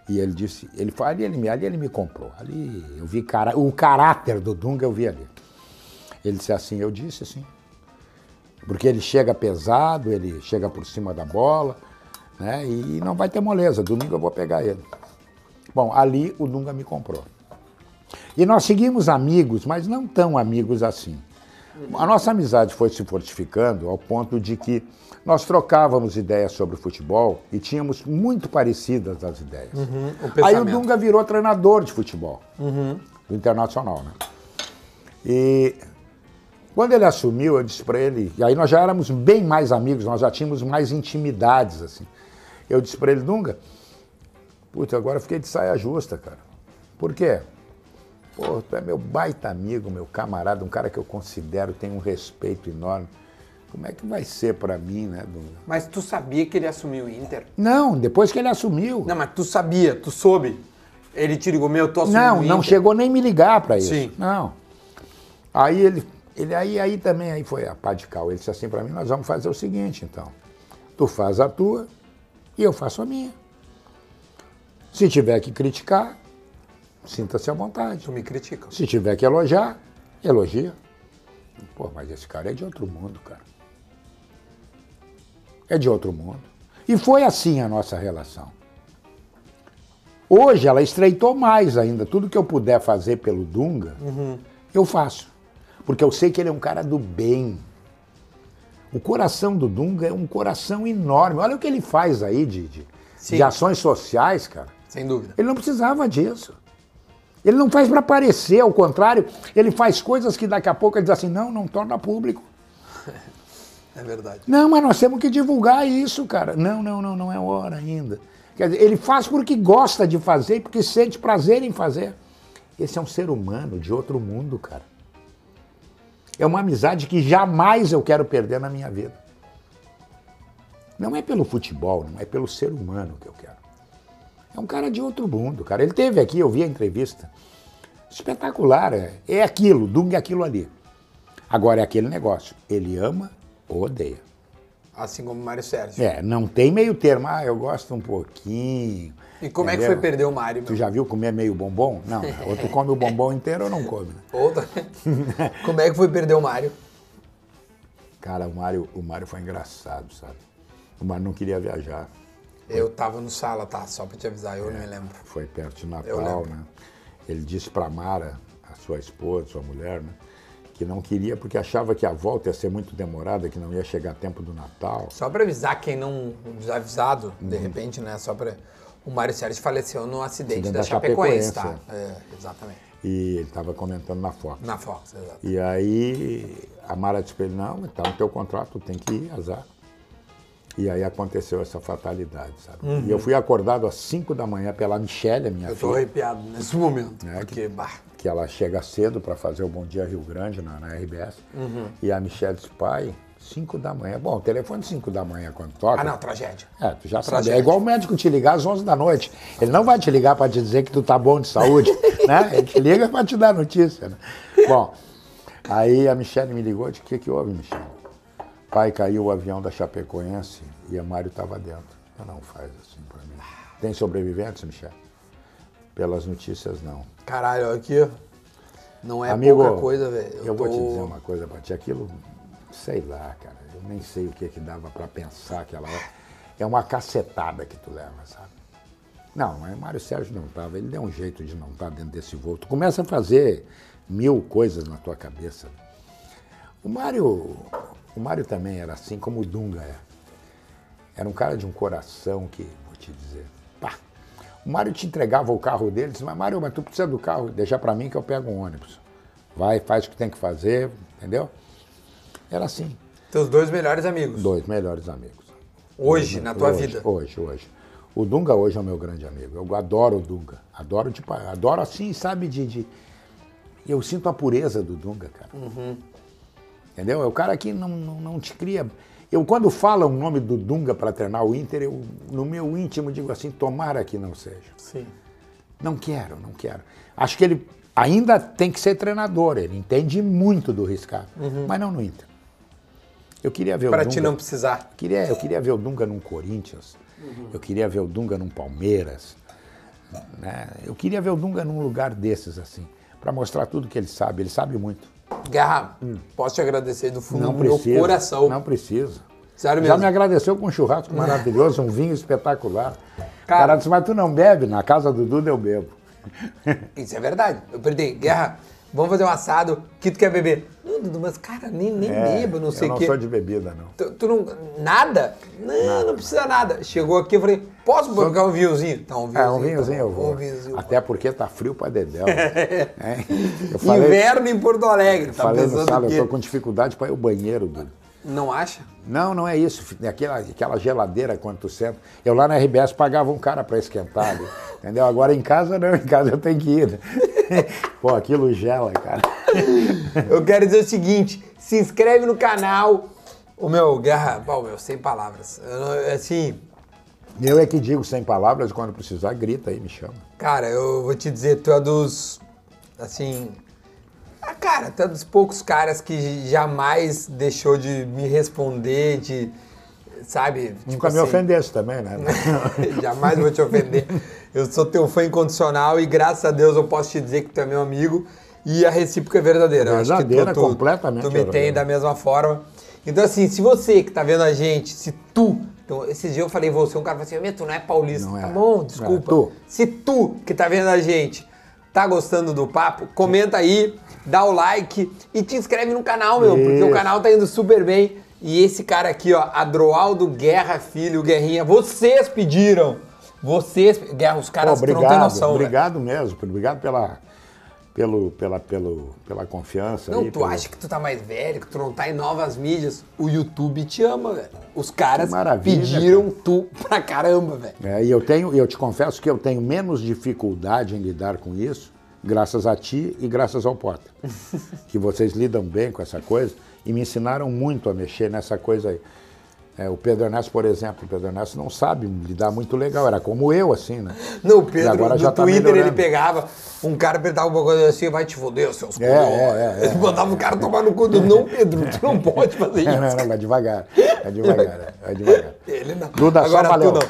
E ele disse, ele ali ele, ali ele me comprou. Ali eu vi cara, o caráter do Dunga, eu vi ali. Ele disse assim, eu disse assim. Porque ele chega pesado, ele chega por cima da bola, né? E não vai ter moleza. Domingo eu vou pegar ele. Bom, ali o Dunga me comprou. E nós seguimos amigos, mas não tão amigos assim. A nossa amizade foi se fortificando ao ponto de que nós trocávamos ideias sobre futebol e tínhamos muito parecidas as ideias. o Aí o. Dunga virou treinador de futebol, do Internacional, né? E quando ele assumiu, eu disse para ele, e aí nós já éramos bem mais amigos, nós já tínhamos mais intimidades, assim. Eu disse para ele, Dunga, puta, agora eu fiquei de saia justa, cara. Por quê? Pô, tu é meu baita amigo, meu camarada, um cara que eu considero, tem um respeito enorme. como é que vai ser pra mim, né? Mas tu sabia que ele assumiu o Inter? Não, depois que ele assumiu. Não, mas tu sabia, tu soube. Ele te ligou, meu, tô assumindo Não, não chegou nem me ligar pra isso. Sim. Não. Aí ele, ele aí, aí também aí foi a pá de cal. Ele disse assim pra mim, nós vamos fazer o seguinte, então. Tu faz a tua e eu faço a minha. Se tiver que criticar, sinta-se à vontade. Tu me critica. Se tiver que elogiar, elogia. Pô, mas esse cara é de outro mundo, cara. É de outro mundo. E foi assim a nossa relação. Hoje ela estreitou mais ainda. Tudo que eu puder fazer pelo Dunga, eu faço. Porque eu sei que ele é um cara do bem. O coração do Dunga é um coração enorme. Olha o que ele faz aí de, de ações sociais, cara. Sem dúvida. Ele não precisava disso. Ele não faz para aparecer, ao contrário, ele faz coisas que daqui a pouco ele diz assim: não, não torna público. É verdade. Não, mas nós temos que divulgar isso, cara. Não, não, não, não é hora ainda. Quer dizer, ele faz porque gosta de fazer e porque sente prazer em fazer. Esse é um ser humano de outro mundo, cara. É uma amizade que jamais eu quero perder na minha vida. Não é pelo futebol, não é pelo ser humano que eu quero. É um cara de outro mundo, cara. Ele teve aqui, eu vi a entrevista. Espetacular, é, é aquilo, Dung é aquilo ali. Agora é aquele negócio. Ele ama ou odeia. Assim como o Mário Sérgio. É, não tem meio termo. Ah, eu gosto um pouquinho. E como é que entendeu? foi perder o Mário? Tu já viu comer meio bombom? Não, ou tu come o bombom inteiro ou não come. né? Outra. como é que foi perder o Mário? Cara, o Mário, o Mário foi engraçado, sabe? O Mário não queria viajar. Eu tava no sala, tá? Só pra te avisar, eu não me lembro. Foi perto de Natal, né? Ele disse pra Mara, a sua esposa, sua mulher, né? Que não queria porque achava que a volta ia ser muito demorada, que não ia chegar a tempo do Natal. Só pra avisar quem não desavisado, de Uhum. repente, né? Só pra. O Mário Sérgio faleceu no acidente Acidente da da Chapecoense, tá? Chapecoense, É, exatamente. E ele estava comentando na Fox. Na Fox, exato. E aí a Mara disse pra ele, não, tá no teu contrato, tem que ir, azar. E aí aconteceu essa fatalidade, sabe? E eu fui acordado às 5 da manhã pela Michelle, a minha Eu tô filha, arrepiado nesse momento. É, porque, bah, que ela chega cedo para fazer o Bom Dia Rio Grande na, na RBS. E a Michelle disse, pai, 5 da manhã. Bom, o telefone 5 da manhã quando toca. Ah, não, tragédia. É, tu já sabe. Tragédia. É igual o médico te ligar às 11 da noite. Ele não vai te ligar para te dizer que tu tá bom de saúde, né? Ele te liga para te dar notícia, né? Bom, aí a Michelle me ligou, o que que houve, Michelle? Pai, caiu o avião da Chapecoense e a Mário estava dentro. Eu não faz assim para mim. Tem sobreviventes, Michelle? Pelas notícias, não. Caralho, aqui. Não é Amigo, pouca coisa, velho. Eu, vou tô- te dizer uma coisa pra ti. Aquilo, sei lá, cara. Eu nem sei o que que dava pra pensar aquela hora. É uma cacetada que tu leva, sabe? Não, o Mário Sérgio não tava. Ele deu um jeito de não estar dentro desse voo. Tu começa a fazer mil coisas na tua cabeça. O Mário, o Mário também era assim como o Dunga é. Era um cara de um coração que, vou te dizer, pá. O Mário te entregava o carro dele, disse, mas Mário, mas tu precisa do carro, deixa pra mim que eu pego um ônibus. Vai, faz o que tem que fazer, entendeu? Era assim, Teus dois melhores amigos. dois melhores amigos. Hoje, na tua Hoje, vida. Hoje, hoje. O Dunga hoje é o meu grande amigo. Eu adoro o Dunga. Adoro, tipo, adoro assim, sabe, de, de- Eu sinto a pureza do Dunga, cara. Uhum. Entendeu? É o cara que não, não, não te cria. Eu, quando fala o nome do Dunga para treinar o Inter, eu, no meu íntimo, digo assim: tomara que não seja. Sim. Não quero, não quero. Acho que ele ainda tem que ser treinador, ele entende muito do riscado, mas não no Inter. Eu queria ver Dunga. ti não precisar. Queria, eu queria ver o Dunga num Corinthians, eu queria ver o Dunga num Palmeiras, né? eu queria ver o Dunga num lugar desses, assim, para mostrar tudo que ele sabe. Ele sabe muito. Guerra, posso te agradecer do fundo Não do meu precisa. coração. Não precisa. Sério Já mesmo. me agradeceu com um churrasco maravilhoso, um vinho espetacular. O Cara- cara disse, mas tu não bebe? Na casa do Duda eu bebo. Isso é verdade. Eu perdi. Guerra, vamos fazer um assado. que tu quer beber? Não, Dudu, mas cara, nem, nem É, bebo, não sei eu o não quê. sou de bebida, não. Tu, tu não. Nada? Não, não precisa nada. Chegou aqui, eu falei, posso pegar um vinhozinho? Tá, um vinhozinho. É, um vinhozinho tá eu vou. Um vinhozinho. Até porque tá frio pra dedéu. É. Eu falei, Inverno em Porto Alegre. Tá falei no sala, quê? eu tô com dificuldade para ir ao banheiro, Duda. Não acha? Não, não é isso. Aquela, aquela geladeira quando tu senta. Eu lá na RBS pagava um cara para esquentar ali. Entendeu? Agora em casa não, em casa eu tenho que ir. né? Pô, aquilo gela, cara. Eu quero dizer o seguinte: se inscreve no canal, O meu, Guerra, bom, meu, sem palavras. Eu não- assim, Eu é que digo sem palavras, quando precisar, grita aí, me chama. cara, eu vou te dizer, tu é dos, assim... Cara, é dos poucos caras que jamais deixou de me responder, de, sabe? Nunca tipo me assim, ofendesse também, né? Jamais vou te ofender. Eu sou teu fã incondicional e graças a Deus eu posso te dizer que tu é meu amigo e a recíproca é verdadeira. Eu acho que Verdadeira, tu, completamente Tu me tem verdadeira. da mesma forma. Então, assim, se você que tá vendo a gente, se tu. Então, esses dias eu falei, você, um cara falou assim, "Meu, tu não é paulista. Não é. Tá bom, É, desculpa. tu. Se tu que tá vendo a gente tá gostando do papo, comenta aí, dá o like e te inscreve no canal, meu, porque o Isso. canal tá indo super bem. E esse cara aqui, ó, Adroaldo Guerra Filho, Guerrinha, vocês pediram. Vocês, Guerra, os Pô, caras tu não tem obrigado, noção, velho. obrigado mesmo. Obrigado pela, pelo, pela, pelo, pela confiança. Não, aí, tu pelo- acha que tu tá mais velho, que tu não tá em novas mídias. O YouTube te ama, velho. Os caras pediram tu pra caramba, velho. É, e eu tenho, eu te confesso que eu tenho menos dificuldade em lidar com isso, graças a ti e graças ao Potter. que vocês lidam bem com essa coisa e me ensinaram muito a mexer nessa coisa aí. É, o Pedro Ernesto, por exemplo, o Pedro Ernesto não sabe lidar muito legal, era como eu, assim, né? Não, o E Pedro, agora no já tá Twitter, ele pegava, um cara perguntava uma coisa assim, vai te foder, seus É, cuzão. é, é, Ele mandava o cara tomar no cu do não, Pedro, tu não pode fazer Não, isso. não, vai devagar, vai devagar, é, vai devagar. Ele não. Duda, Agora só valeu. não.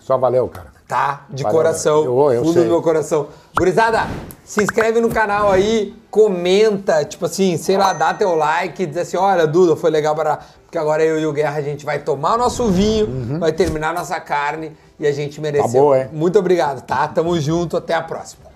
Só valeu, cara. Tá, de Valeu, coração, eu- eu fundo sei. do meu coração. Gurizada, se inscreve no canal aí, comenta, tipo assim, sei lá, dá teu like, diz assim, olha, Duda, foi legal para... Porque agora eu e o Guerra, a gente vai tomar o nosso vinho, vai terminar nossa carne e a gente mereceu. Uhum. Tá boa, hein? Muito obrigado, tá? Tamo junto, até a próxima.